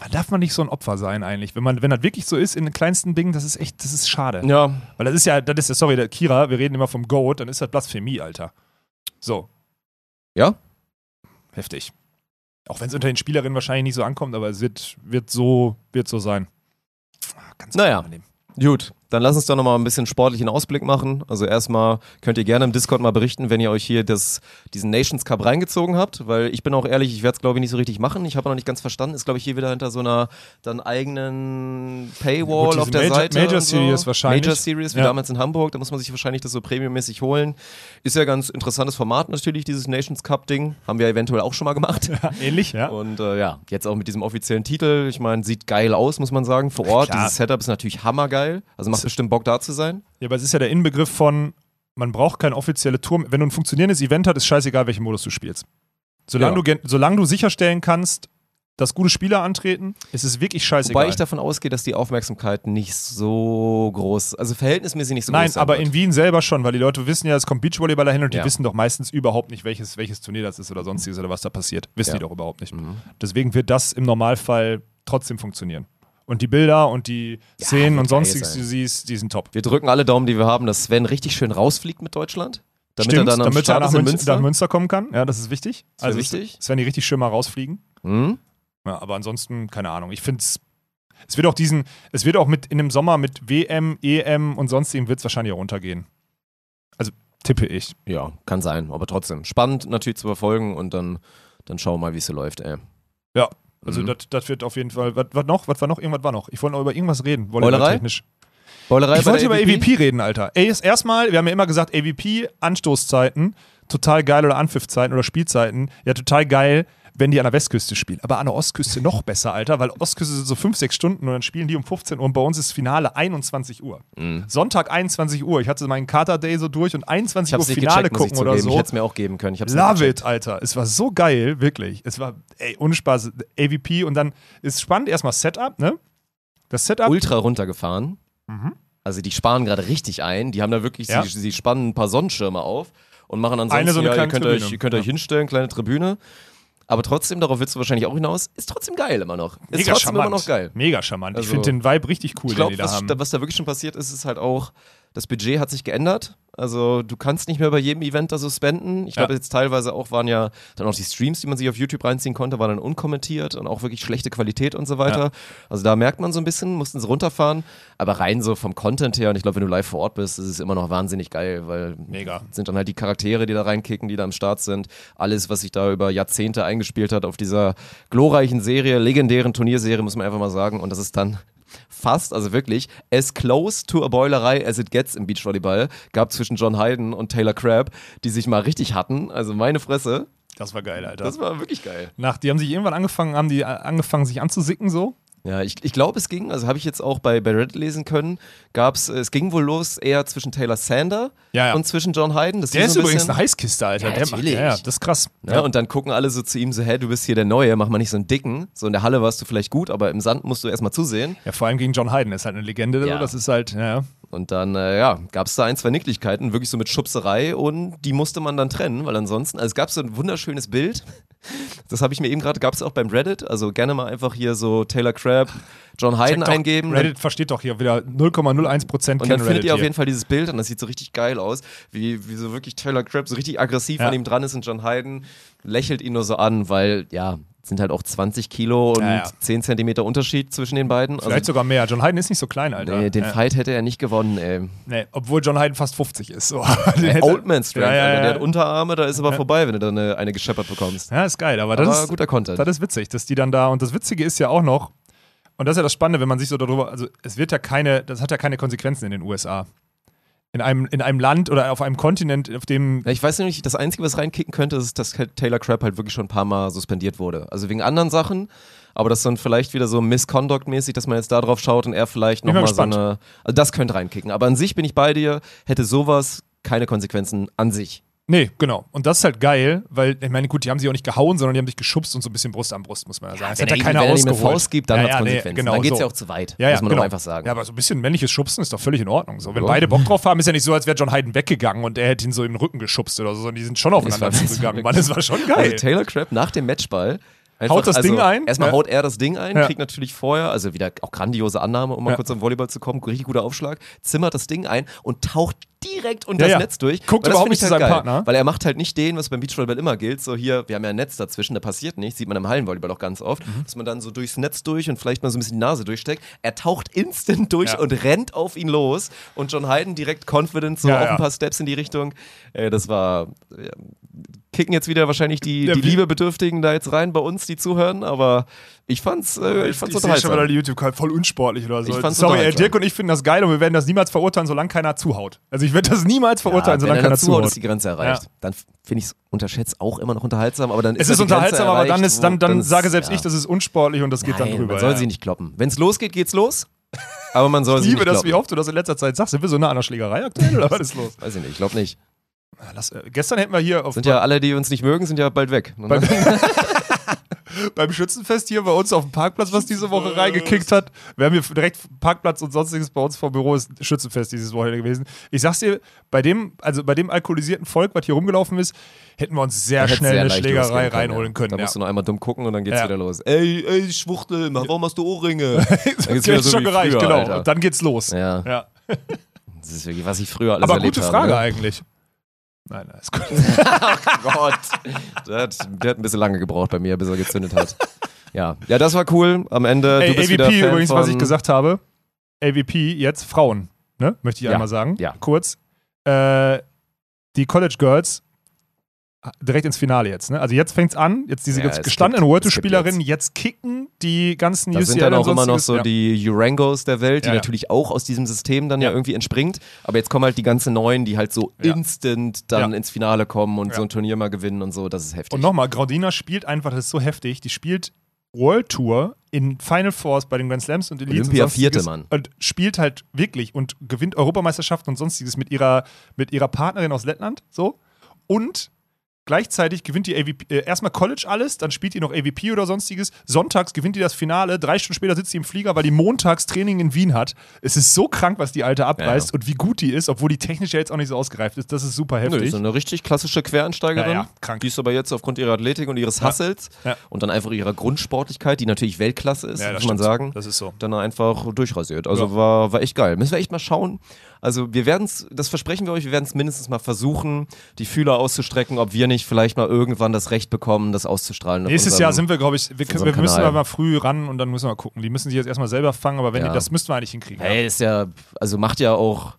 Da darf man nicht so ein Opfer sein eigentlich. Wenn man, wenn das wirklich so ist in den kleinsten Dingen, das ist echt, das ist schade. Ja, Weil das ist ja, das ist ja, sorry, der Kira, wir reden immer vom Goat, dann ist das Blasphemie, Alter. So. Ja? Heftig. Auch wenn es unter den Spielerinnen wahrscheinlich nicht so ankommt, aber es wird, wird so, wird so sein. Ah, Ganz Naja. Gut, dann lass uns doch nochmal ein bisschen sportlichen Ausblick machen. Also erstmal könnt ihr gerne im Discord mal berichten, wenn ihr euch hier das, diesen Nations Cup reingezogen habt, weil ich bin auch ehrlich, ich werde es glaube ich nicht so richtig machen. Ich habe noch nicht ganz verstanden. Ist glaube ich hier wieder hinter so einer dann eigenen Paywall Gut, auf der Major- Seite. Major so. Series wahrscheinlich. Major Series, wie Ja. damals in Hamburg. Da muss man sich wahrscheinlich das so premiummäßig holen. Ist ja ganz interessantes Format natürlich, dieses Nations Cup Ding. Haben wir eventuell auch schon mal gemacht. Ja, ähnlich, ja. Und äh, ja, jetzt auch mit diesem offiziellen Titel. Ich meine, sieht geil aus, muss man sagen. Vor Ort, Klar. dieses Setup ist natürlich hammergeil. Also macht bestimmt Bock da zu sein. Ja, aber es ist ja der Inbegriff von, man braucht kein offizielle Tour. Wenn du ein funktionierendes Event hast, ist scheißegal, welchen Modus du spielst. Solange, Ja. du, solange du sicherstellen kannst, dass gute Spieler antreten, ist es wirklich scheißegal. Wobei ich davon ausgehe, dass die Aufmerksamkeit nicht so groß, also verhältnismäßig nicht so Nein, groß sein aber wird. in Wien selber schon, weil die Leute wissen ja, es kommt Beachvolleyballer hin und die Ja. wissen doch meistens überhaupt nicht, welches, welches Turnier das ist oder sonstiges oder was da passiert. Wissen Ja. die doch überhaupt nicht. Mhm. Deswegen wird das im Normalfall trotzdem funktionieren. Und die Bilder und die Szenen wird und sonstiges, die du siehst, die sind top. Wir drücken alle Daumen, die wir haben, dass Sven richtig schön rausfliegt mit Deutschland. Damit Stimmt, er dann am damit er nach Münster, Münster. nach Münster kommen kann. Ja, das ist wichtig. Das also wichtig. Werden die richtig schön mal rausfliegen. Mhm. Ja, aber ansonsten, keine Ahnung. Ich finde es. Es wird auch diesen, es wird auch mit in dem Sommer mit WM, EM und sonstigem wird es wahrscheinlich auch runtergehen. Also tippe ich. Ja, kann sein, aber trotzdem. Spannend natürlich zu verfolgen und dann, dann schauen wir mal, wie es so läuft, ey. Ja, Also Mhm. das, wird auf jeden Fall. Was, noch? Was war noch? Irgendwas war noch. Ich wollte noch über irgendwas reden. Volleyballtechnisch. Beulerei Ich wollte über AVP reden, Alter. Erstmal, wir haben ja immer gesagt, AVP, Anstoßzeiten, total geil oder Anpfiffzeiten oder Spielzeiten, ja, total geil, wenn die an der Westküste spielen. Aber an der Ostküste noch besser, Alter, weil Ostküste sind so 5, 6 Stunden und dann spielen die um 15 Uhr und bei uns ist Finale 21 Uhr. Mhm. Sonntag 21 Uhr. Ich hatte meinen Kater Day so durch und 21 Ich hab's Uhr Finale gecheckt, gucken oder zugeben. Ich so. hätte es mir auch geben können. Love it, Alter. Es war so geil, wirklich. Es war, ey, ohne Spaß. AVP und dann ist spannend erstmal Setup, ne? Das Setup. ultra runtergefahren. Also die sparen gerade richtig ein. Die haben da wirklich, Ja. sie, sie spannen ein paar Sonnenschirme auf und machen ansonsten, Eine so eine ja, ihr könnt, euch, Tribüne. ihr könnt euch Ja. hinstellen, kleine Tribüne. Aber trotzdem, darauf willst du wahrscheinlich auch hinaus, ist trotzdem geil immer noch. Ist Mega trotzdem charmant. immer noch geil. Mega charmant. ich Also, finde den Vibe richtig cool, Ich den glaube, die da was, haben. was da wirklich schon passiert ist, ist halt auch, das Budget hat sich geändert. Also du kannst nicht mehr bei jedem Event da so spenden. Ich glaube Ja. jetzt teilweise auch waren ja dann auch die Streams, die man sich auf YouTube reinziehen konnte, waren dann unkommentiert und auch wirklich schlechte Qualität und so weiter. Ja. Also da merkt man so ein bisschen, mussten sie runterfahren. Aber rein so vom Content her und ich glaube, wenn du live vor Ort bist, ist es immer noch wahnsinnig geil, weil Mega. sind dann halt die Charaktere, die da reinkicken, die da am Start sind. Alles, was sich da über Jahrzehnte eingespielt hat auf dieser glorreichen Serie, legendären Turnierserie, muss man einfach mal sagen. Und das ist dann fast, also wirklich, as close to a Boilerei as it gets im Beachvolleyball, gab zwischen John Hayden und Taylor Crabb, die sich mal richtig hatten. Also meine Fresse, Das war geil, Alter. das war wirklich geil. Nach, die haben sich irgendwann angefangen, haben die äh, angefangen, sich anzusicken so. Ja, ich, ich glaube, es ging, also habe ich jetzt auch bei, bei Reddit lesen können, gab's, es ging wohl los eher zwischen Taylor Sander Ja, ja. und zwischen John Hayden. Das Der ist so ein übrigens eine Heißkiste, Alter. Ja, der macht, natürlich. ja, ja, das ist krass. Ja, und dann gucken alle so zu ihm so, hä, du bist hier der Neue, mach mal nicht so einen Dicken. So in der Halle warst du vielleicht gut, aber im Sand musst du erstmal zusehen. ja, vor allem gegen John Hayden, ist halt eine Legende. Ja. So. Das ist halt, ja. Und dann, äh, ja, gab es da ein, zwei Nicklichkeiten, wirklich so mit Schubserei und die musste man dann trennen, weil ansonsten, also es gab so ein wunderschönes Bild, (laughs) das habe ich mir eben gerade, gab es auch beim Reddit, also gerne mal einfach hier so Taylor Crabb, John Hayden doch, eingeben. Reddit versteht doch hier wieder 0,01 Prozent Und dann findet ihr auf jeden Fall dieses Bild und das sieht so richtig geil aus, wie, wie so wirklich Taylor Crabb so richtig aggressiv Ja. an ihm dran ist und John Hayden lächelt ihn nur so an, weil, ja, es sind halt auch 20 Kilo und Ja, ja. 10 Zentimeter Unterschied zwischen den beiden. Vielleicht also, sogar mehr. John Hayden ist nicht so klein, Alter. nee, den ja. Fight hätte er nicht gewonnen, ey. Nee, obwohl John Hayden fast 50 ist. So. (laughs) Ey, Old Man Strength, Ja, ja, Alter. ja. Der hat Unterarme, da ist aber vorbei, wenn du dann eine, eine gescheppert bekommst. Ja, ist geil, aber das Aber ist guter Content. Das ist witzig, dass die dann da und das Witzige ist ja auch noch und das ist ja das Spannende, wenn man sich so darüber, also es wird ja keine, das hat ja keine Konsequenzen in den USA. In einem, in einem Land oder auf einem Kontinent, auf dem Ja, ich weiß nämlich, das Einzige, was reinkicken könnte, ist, dass Taylor Crabb halt wirklich schon ein paar Mal suspendiert wurde. Also wegen anderen Sachen, aber das dann vielleicht wieder so Misconduct-mäßig, dass man jetzt da drauf schaut und er vielleicht nochmal so eine. Also das könnte reinkicken. Aber an sich bin ich bei dir, hätte sowas keine Konsequenzen an sich. Nee, genau. Und das ist halt geil, weil, ich meine, gut, die haben sich auch nicht gehauen, sondern die haben sich geschubst und so ein bisschen Brust an Brust, muss man ja sagen. Es wenn hat ja er keiner wenn ausgeholt. Faust gibt, dann ja, ja, Konsequenzen. Nee, genau, dann geht's so. ja auch zu weit, Ja, ja, muss man genau. doch einfach sagen. Ja, aber so ein bisschen männliches Schubsen ist doch völlig in Ordnung. So, wenn Ja. beide Bock drauf haben, ist ja nicht so, als wäre John Hayden weggegangen und er hätte ihn so in den Rücken geschubst oder so, sondern die sind schon aufeinander zugegangen. Mann, das war schon geil. Also Taylor Crabb nach dem Matchball. Einfach, Haut das also, Ding ein? Erstmal Ja. haut er das Ding ein, Ja. kriegt natürlich vorher, also wieder auch grandiose Annahme, um mal Ja. kurz am Volleyball zu kommen, richtig guter Aufschlag, zimmert das Ding ein und taucht direkt unter das Netz durch. Guckt überhaupt nicht ich zu halt seinem geil, Partner. Weil er macht halt nicht den, was beim Beachvolleyball immer gilt, so hier, wir haben ja ein Netz dazwischen, da passiert nichts, sieht man im Hallenvolleyball auch ganz oft, Mhm. dass man dann so durchs Netz durch und vielleicht mal so ein bisschen die Nase durchsteckt. Er taucht instant durch und rennt auf ihn los und John Hayden direkt confident, so ja. ein paar Steps in die Richtung. Äh, das war, kicken jetzt wieder wahrscheinlich die, Ja, die Liebebedürftigen da jetzt rein bei uns, die zuhören, aber ich fand's, äh, ich fand's ich sehe schon wieder unterhaltsam. die YouTube voll unsportlich oder so. Ich fand's Sorry, unterhaltsam. Dirk und ich finden das geil und wir werden das niemals verurteilen, solange keiner zuhaut. Also ich werde das niemals verurteilen, Ja, solange wenn keiner einer zuhaut, zuhaut. ist die Grenze erreicht. Ja. Dann finde ich es unterschätzt auch immer noch unterhaltsam, aber dann Es ist ist die Grenze unterhaltsam, aber dann erreicht, ist, dann, dann wo- sage selbst ja. ich, das ist unsportlich und das geht dann Nein, drüber. Man soll sie nicht kloppen. Wenn es losgeht, geht's los. Aber man soll ich sie liebe nicht das, kloppen. wie oft du das in letzter Zeit sagst. Sind wir so nah an der Schlägerei aktuell oder was ist los? Weiß ich nicht, ich glaube nicht. Lass, äh, gestern hätten wir hier auf, Sind ja alle, die uns nicht mögen, sind ja bald weg. (laughs) beim, (laughs) (laughs) beim Schützenfest hier bei uns auf dem Parkplatz, was diese Woche reingekickt hat. Wir haben hier direkt Parkplatz und sonstiges bei uns vor Büro ist Schützenfest dieses Wochenende gewesen. Ich sag's dir, bei dem, also bei dem alkoholisierten Volk, was hier rumgelaufen ist, hätten wir uns sehr schnell sehr eine Schlägerei können, reinholen ja. können. Da ja. musst du nur einmal dumm gucken und dann geht's Ja. wieder los. Ey, ey, Schwuchtel, warum hast du Ohrringe? Dann geht's wieder hätte so schon wie gereicht, früher, genau. Alter. Und dann geht's los. Ja. Ja. Das ist wirklich, was ich früher alles Aber erlebt gute habe. Frage ne? eigentlich. Nein, nein, ist gut. (laughs) Gott. Der hat, der hat ein bisschen lange gebraucht bei mir, bis er gezündet hat. Ja, ja, das war cool. Am Ende, Ey, du bist wieder AVP Fan übrigens, von, was ich gesagt habe. AVP jetzt Frauen, ne? Möchte ich Ja, einmal sagen. ja. Kurz. Äh, die College Girls direkt ins Finale jetzt, ne? Also jetzt fängt's an, jetzt diese Ja, jetzt es gestandenen World es Spielerinnen jetzt. kicken die ganzen Da sind dann auch immer noch so ja. die Urangos der Welt, die Ja, natürlich auch aus diesem System dann ja, irgendwie entspringt. Aber jetzt kommen halt die ganzen Neuen, die halt so instant dann ins Finale kommen und so ein Turnier mal gewinnen und so. Das ist heftig. Und nochmal, Graudina spielt einfach, das ist so heftig, die spielt World Tour in Final Fours bei den Grand Slams und Elites Olympia und Vierte, Mann. Und spielt halt wirklich und gewinnt Europameisterschaften und sonstiges mit ihrer, mit ihrer Partnerin aus Lettland, so. Und Gleichzeitig gewinnt die AVP, äh, erstmal College alles, dann spielt die noch AVP oder sonstiges. Sonntags gewinnt die das Finale, drei Stunden später sitzt sie im Flieger, weil die montags Training in Wien hat. Es ist so krank, was die Alte abreißt Ja. und wie gut die ist, obwohl die technisch ja jetzt auch nicht so ausgereift ist. Das ist super Nö, heftig. so eine richtig klassische Quereinsteigerin. Ja, ja, krank. Die ist aber jetzt aufgrund ihrer Athletik und ihres Ja. und dann einfach ihrer Grundsportlichkeit, die natürlich Weltklasse ist, Ja, muss man sagen. Das ist so. Dann einfach durchrasiert. Also Ja. war, war echt geil. Müssen wir echt mal schauen. Also wir werden es, das versprechen wir euch, wir werden es mindestens mal versuchen, die Fühler auszustrecken, ob wir nicht vielleicht mal irgendwann das Recht bekommen, das auszustrahlen. Nächstes unserem- Jahr sind wir, glaube ich, wir, wir müssen Kanal. aber mal früh ran und dann müssen wir mal gucken. Die müssen sich jetzt erstmal selber fangen, aber wenn Ja. die, das müssten wir eigentlich hinkriegen. ja. Hey, ist ja, also macht ja auch,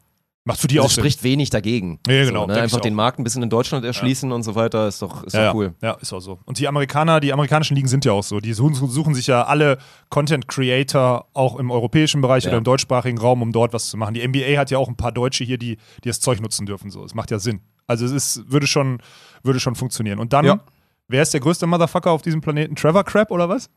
Macht für die also auch Sinn. spricht wenig dagegen. Ja, genau, So, ne? Einfach den. Markt ein bisschen in Deutschland erschließen und so weiter, ist doch, ist ja, doch cool. Ja, ist auch so. Und die Amerikaner, die amerikanischen Ligen sind ja auch so. Die suchen, suchen sich ja alle Content Creator auch im europäischen Bereich Ja. oder im deutschsprachigen Raum, um dort was zu machen. Die NBA hat ja auch ein paar Deutsche hier, die, die das Zeug nutzen dürfen. So, es macht ja Sinn. Also es ist, würde schon, würde schon funktionieren. Und dann, Ja. wer ist der größte Motherfucker auf diesem Planeten? Trevor Crab oder was?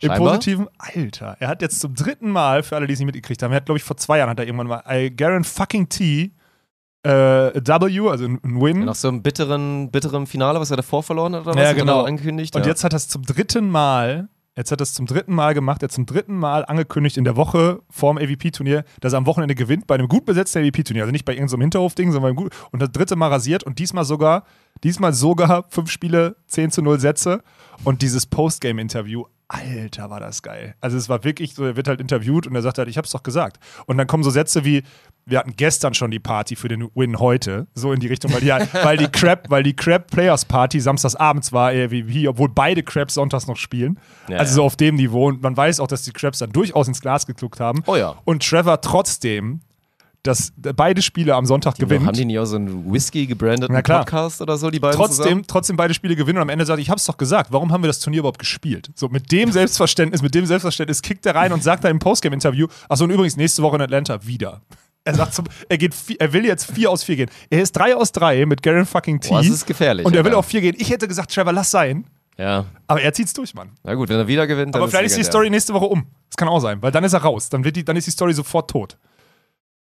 Im Scheinbar. Positiven? Alter, er hat jetzt zum dritten Mal, für alle, die es nicht mitgekriegt haben, er hat, glaube ich, vor zwei Jahren hat er irgendwann mal I Garen fucking T äh, W, also ein Win. Nach so einem bitteren, bitteren Finale, was er davor verloren hat, oder was? Ja, er genau. angekündigt. Und ja. jetzt hat er es zum dritten Mal, jetzt hat er es zum dritten Mal gemacht, er hat zum dritten Mal angekündigt in der Woche vorm AVP-Turnier, dass er am Wochenende gewinnt bei einem gut besetzten AVP-Turnier. Also nicht bei irgendeinem Hinterhof-Ding, sondern beim gut. Und das dritte Mal rasiert und diesmal sogar, diesmal sogar fünf Spiele, 10 zu 0 Sätze und dieses Postgame-Interview. Alter, war das geil. Also es war wirklich so, er wird halt interviewt und er sagt halt, ich hab's doch gesagt. Und dann kommen so Sätze wie, wir hatten gestern schon die Party für den Win heute, so in die Richtung, weil die, (laughs) weil die Crab, weil die Crab Players Party samstags abends war, AVP, obwohl beide Crabs sonntags noch spielen. Ja, also so auf dem Niveau. Und man weiß auch, dass die Crabs dann durchaus ins Glas gekluckt haben. Oh ja. Und Trevor trotzdem, dass beide Spiele am Sonntag gewinnt. Haben die nicht auch so einen Whisky gebrandeten. Podcast oder so, die beiden trotzdem, zusammen? trotzdem beide Spiele gewinnen und am Ende sagt, ich hab's doch gesagt, warum haben wir das Turnier überhaupt gespielt? So mit dem Selbstverständnis, mit dem Selbstverständnis kickt er rein und sagt dann im Postgame-Interview, achso und übrigens nächste Woche in Atlanta wieder. Er sagt zum, er geht, er will jetzt 4 aus 4 gehen. Er ist 3 aus 3 mit Garen fucking T. Boah, das ist gefährlich. und er will Alter. auf 4 gehen. Ich hätte gesagt, Trevor, lass sein. Ja. Aber er zieht's durch, Mann. Na gut, wenn er wieder gewinnt, dann Aber vielleicht ist die. Story nächste Woche um. Das kann auch sein, weil dann ist er raus. Dann, wird die, dann ist die Story sofort tot.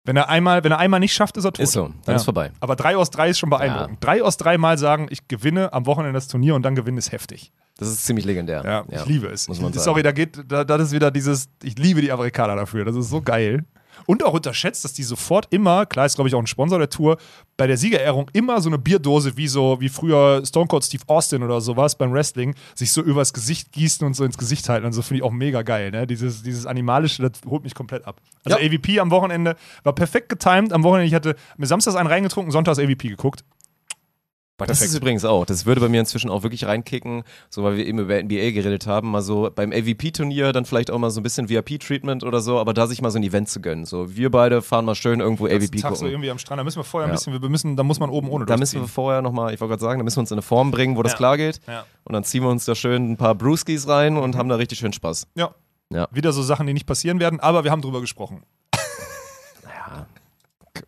Wenn er einmal, wenn er einmal nicht schafft, ist er tot. Ist so, dann ist vorbei. Aber 3 aus 3 ist schon beeindruckend. 3 aus 3 Mal sagen, ich gewinne am Wochenende das Turnier und dann gewinnen ist heftig. Das ist ziemlich legendär. Ja, ich liebe es. Muss man Ich- sagen. Sorry, da geht, da, das ist wieder dieses, ich liebe die Amerikaner dafür. Das ist so geil. Und auch unterschätzt, dass die sofort immer, klar ist glaube ich auch ein Sponsor der Tour, bei der Siegerehrung immer so eine Bierdose wie so, wie früher Stone Cold Steve Austin oder sowas beim Wrestling, sich so übers Gesicht gießen und so ins Gesicht halten und so finde ich auch mega geil, ne? Dieses, dieses Animalische, das holt mich komplett ab. Also Ja. AVP am Wochenende war perfekt getimed. Am Wochenende, ich hatte mir samstags einen reingetrunken, sonntags AVP geguckt. Aber das Perfekt. ist übrigens auch, das würde bei mir inzwischen auch wirklich reinkicken, so weil wir eben über NBA geredet haben, mal so beim AVP-Turnier dann vielleicht auch mal so ein bisschen VIP-Treatment oder so, aber da sich mal so ein Event zu gönnen. So, wir beide fahren mal schön irgendwo AVP Tag so gucken. irgendwie am Strand, da müssen wir vorher ein Ja. bisschen, wir müssen, da muss man oben ohne Da müssen wir vorher nochmal, ich wollte gerade sagen, da müssen wir uns in eine Form bringen, wo das Ja. klar geht. Ja. Und dann ziehen wir uns da schön ein paar Brewskis rein und haben da richtig schön Spaß. Ja. Ja. Wieder so Sachen, die nicht passieren werden, aber wir haben drüber gesprochen.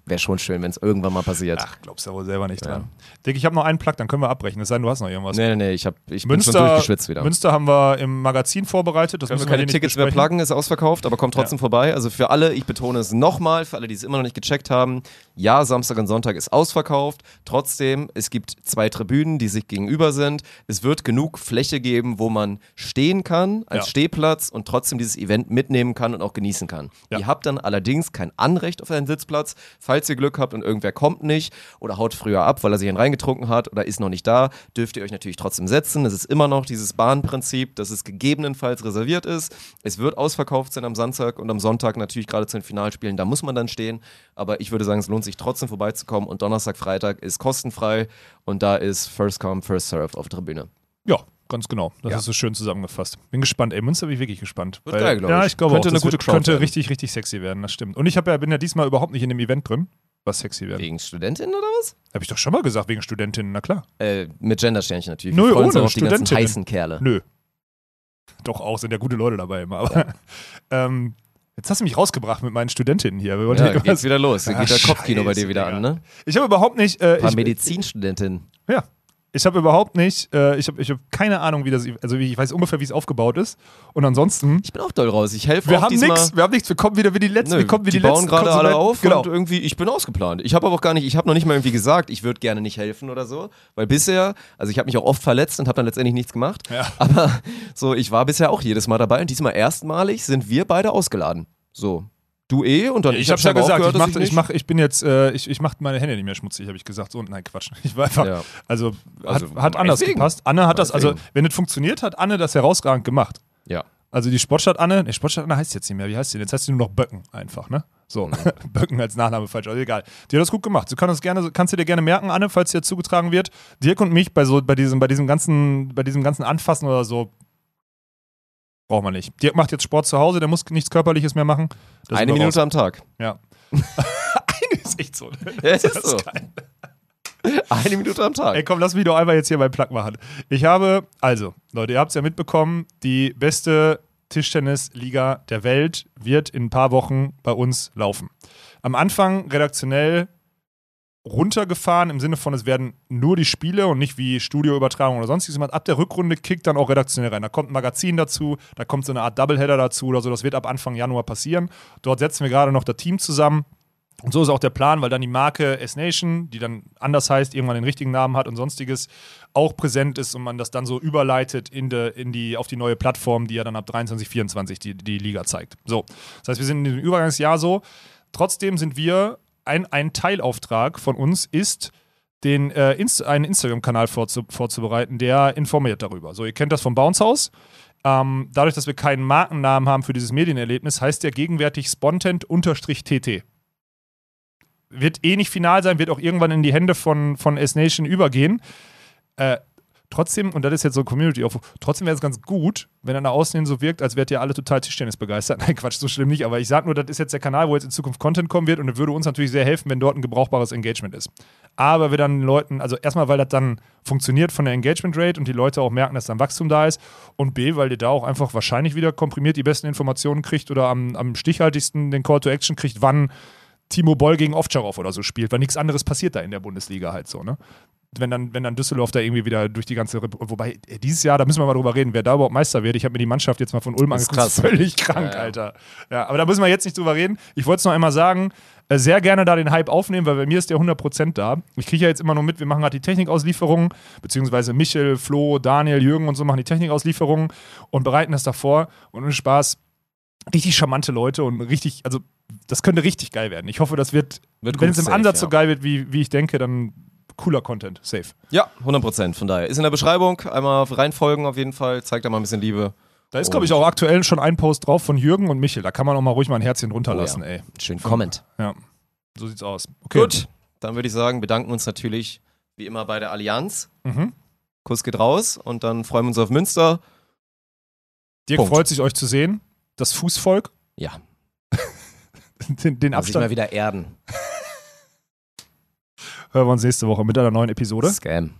Wäre schon schön, wenn es irgendwann mal passiert. Ach, glaubst ja wohl selber nicht dran. Dick, ich habe noch einen Plug, dann können wir abbrechen. Es sei denn, du hast noch irgendwas. Nee, nee, nee, ich, hab, ich bin schon Münster, durchgeschwitzt wieder. Münster haben wir im Magazin vorbereitet. Das Können wir keine nicht Tickets mehr pluggen, ist ausverkauft, aber kommt trotzdem vorbei. Also für alle, ich betone es nochmal, für alle, die es immer noch nicht gecheckt haben, ja, Samstag und Sonntag ist ausverkauft. Trotzdem, es gibt zwei Tribünen, die sich gegenüber sind. Es wird genug Fläche geben, wo man stehen kann als Ja. Stehplatz und trotzdem dieses Event mitnehmen kann und auch genießen kann. Ja. Ihr habt dann allerdings kein Anrecht auf einen Sitzplatz, falls ihr Glück habt und irgendwer kommt nicht oder haut früher ab, weil er sich einen reingetrunken hat oder ist noch nicht da, dürft ihr euch natürlich trotzdem setzen. Es ist immer noch dieses Bahnprinzip, dass es gegebenenfalls reserviert ist. Es wird ausverkauft sein am Samstag und am Sonntag natürlich gerade zu den Finalspielen. Da muss man dann stehen. Aber ich würde sagen, es lohnt sich trotzdem vorbeizukommen. Und Donnerstag, Freitag ist kostenfrei und da ist First Come, First Serve auf der Tribüne. Ja, ganz genau. Das Ja. ist so schön zusammengefasst. Bin gespannt. Ey, Münster bin ich wirklich gespannt. Wird geil, glaub Ja, ich. ich glaube Könnte auch. eine Das gute Crowd könnte werden. richtig, richtig sexy werden. Das stimmt. Und ich ja, bin ja diesmal überhaupt nicht in dem Event drin, was sexy werden. Wegen Studentinnen oder was? Habe ich doch schon mal gesagt, wegen Studentinnen, na klar. Äh, mit Gendersternchen natürlich. Nö, Wir uns ohne auf die ganzen heißen Kerle. Nö. Doch auch, sind ja gute Leute dabei immer. Aber (laughs) ähm, jetzt hast du mich rausgebracht mit meinen Studentinnen hier. Wir Ja, geht's wieder los. Da Ah, geht der Kopfkino bei dir wieder an, ne? Ich habe überhaupt nicht. Äh, Ein paar ich, Medizinstudentinnen. ja. Ich habe überhaupt nicht, äh, ich habe ich hab keine Ahnung, wie das, also ich weiß ungefähr, wie es aufgebaut ist. Und ansonsten, Ich bin auch doll raus. Ich helfe wir haben nichts, wir haben nichts, wir kommen wieder wie die letzten, Nö, wir kommen wie die, die bauen gerade alle auf Genau. und irgendwie, ich bin ausgeplant. Ich habe aber auch gar nicht, ich habe noch nicht mal irgendwie gesagt, ich würde gerne nicht helfen oder so, weil bisher, also ich habe mich auch oft verletzt und habe dann letztendlich nichts gemacht, Ja. (laughs) aber so, ich war bisher auch jedes Mal dabei und diesmal erstmalig sind wir beide ausgeladen. So, du eh und dann Ich, habe ja aber gesagt, gehört, ich, dass mach, ich, nicht- mach, ich bin jetzt, äh, ich, ich mache meine Hände nicht mehr schmutzig, habe ich gesagt. So, nein, Quatsch. (laughs) Ich war einfach, Ja. also, Also, hat, hat anders meinetwegen. gepasst. Anne hat das, also, wenn es funktioniert, hat Anne das herausragend gemacht. Ja. Also die Sportstadt Anne, ne, Sportstadt Anne heißt jetzt nicht mehr, wie heißt die denn? Jetzt heißt sie nur noch Böcken einfach, ne? So, Mhm. (laughs) Böcken als Nachname falsch, also egal. Die hat das gut gemacht. Du kannst, das gerne, kannst du dir gerne merken, Anne, falls dir zugetragen wird. Dirk und mich bei so, bei diesem, bei diesem ganzen, bei diesem ganzen Anfassen oder so, braucht man nicht. Dirk macht jetzt Sport zu Hause, der muss nichts Körperliches mehr machen. Da sind Eine Minute raus. am Tag. Ja. (laughs) Eine ist echt so. Ja, es ist Das so. geil. Eine Minute am Tag. Ey, komm, lass mich doch einmal jetzt hier beim Plug machen. Ich habe, also, Leute, ihr habt es ja mitbekommen, die beste Tischtennisliga der Welt wird in ein paar Wochen bei uns laufen. Am Anfang redaktionell runtergefahren, im Sinne von, es werden nur die Spiele und nicht wie Studioübertragung oder sonstiges gemacht. Ab der Rückrunde kickt dann auch redaktionell rein. Da kommt ein Magazin dazu, da kommt so eine Art Doubleheader dazu oder so. Das wird ab Anfang Januar passieren. Dort setzen wir gerade noch das Team zusammen. Und so ist auch der Plan, weil dann die Marke S-Nation, die dann anders heißt, irgendwann den richtigen Namen hat und sonstiges, auch präsent ist und man das dann so überleitet in, de, in die, auf die neue Plattform, die ja dann ab 23, 24 die, die Liga zeigt. So. Das heißt, wir sind in diesem Übergangsjahr so. Trotzdem sind wir, ein, ein Teilauftrag von uns ist, den, äh, Inst einen Instagram-Kanal vorzu vorzubereiten, der informiert darüber. So, ihr kennt das vom Bounce House. Ähm, dadurch, dass wir keinen Markennamen haben für dieses Medienerlebnis, heißt der gegenwärtig spontent-tt wird eh nicht final sein, wird auch irgendwann in die Hände von, von S-Nation übergehen. Äh, trotzdem, und das ist jetzt so ein community aufruf trotzdem wäre es ganz gut, wenn er nach außen hin so wirkt, als wärt ihr alle total Tischtennis begeistert. (laughs) Nein, Quatsch, so schlimm nicht, aber ich sag nur, das ist jetzt der Kanal, wo jetzt in Zukunft Content kommen wird und es würde uns natürlich sehr helfen, wenn dort ein gebrauchbares Engagement ist. Aber wir dann Leuten, also erstmal, weil das dann funktioniert von der Engagement Rate und die Leute auch merken, dass dann Wachstum da ist und B, weil ihr da auch einfach wahrscheinlich wieder komprimiert die besten Informationen kriegt oder am, am stichhaltigsten den Call to Action kriegt, wann Timo Boll gegen Ovtcharov oder so spielt, weil nichts anderes passiert da in der Bundesliga halt so, ne? Wenn dann, wenn dann Düsseldorf da irgendwie wieder durch die ganze, Rep wobei äh, dieses Jahr, da müssen wir mal drüber reden, wer da überhaupt Meister wird. Ich habe mir die Mannschaft jetzt mal von Ulm Das ist angeguckt, krass. völlig krank, Ja, ja. Alter. Ja, aber da müssen wir jetzt nicht drüber reden. Ich wollte es noch einmal sagen, äh, sehr gerne da den Hype aufnehmen, weil bei mir ist der 100% da. Ich kriege ja jetzt immer nur mit, wir machen halt die Technikauslieferungen, beziehungsweise Michel, Flo, Daniel, Jürgen und so machen die Technikauslieferungen und bereiten das davor und ohne Spaß, richtig charmante Leute und richtig, also das könnte richtig geil werden. Ich hoffe, das wird, Wird wenn es im Ansatz ja. so geil wird, wie, wie ich denke, dann cooler Content, safe. Ja, 100 Prozent. Von daher ist in der Beschreibung einmal reinfolgen auf jeden Fall. Zeigt da mal ein bisschen Liebe. Da ist, glaube ich, auch aktuell schon ein Post drauf von Jürgen und Michel. Da kann man auch mal ruhig mal ein Herzchen runterlassen, Oh ja. ey. Schön Comment. Ja, so sieht's aus. Okay. Gut, dann würde ich sagen, bedanken uns natürlich wie immer bei der Allianz. Mhm. Kuss geht raus und dann freuen wir uns auf Münster. Dirk Punkt. freut sich, euch zu sehen. Das Fußvolk, Ja, (laughs) den, den muss ich mal Abstand wieder erden. Hören wir uns nächste Woche mit einer neuen Episode. Scam.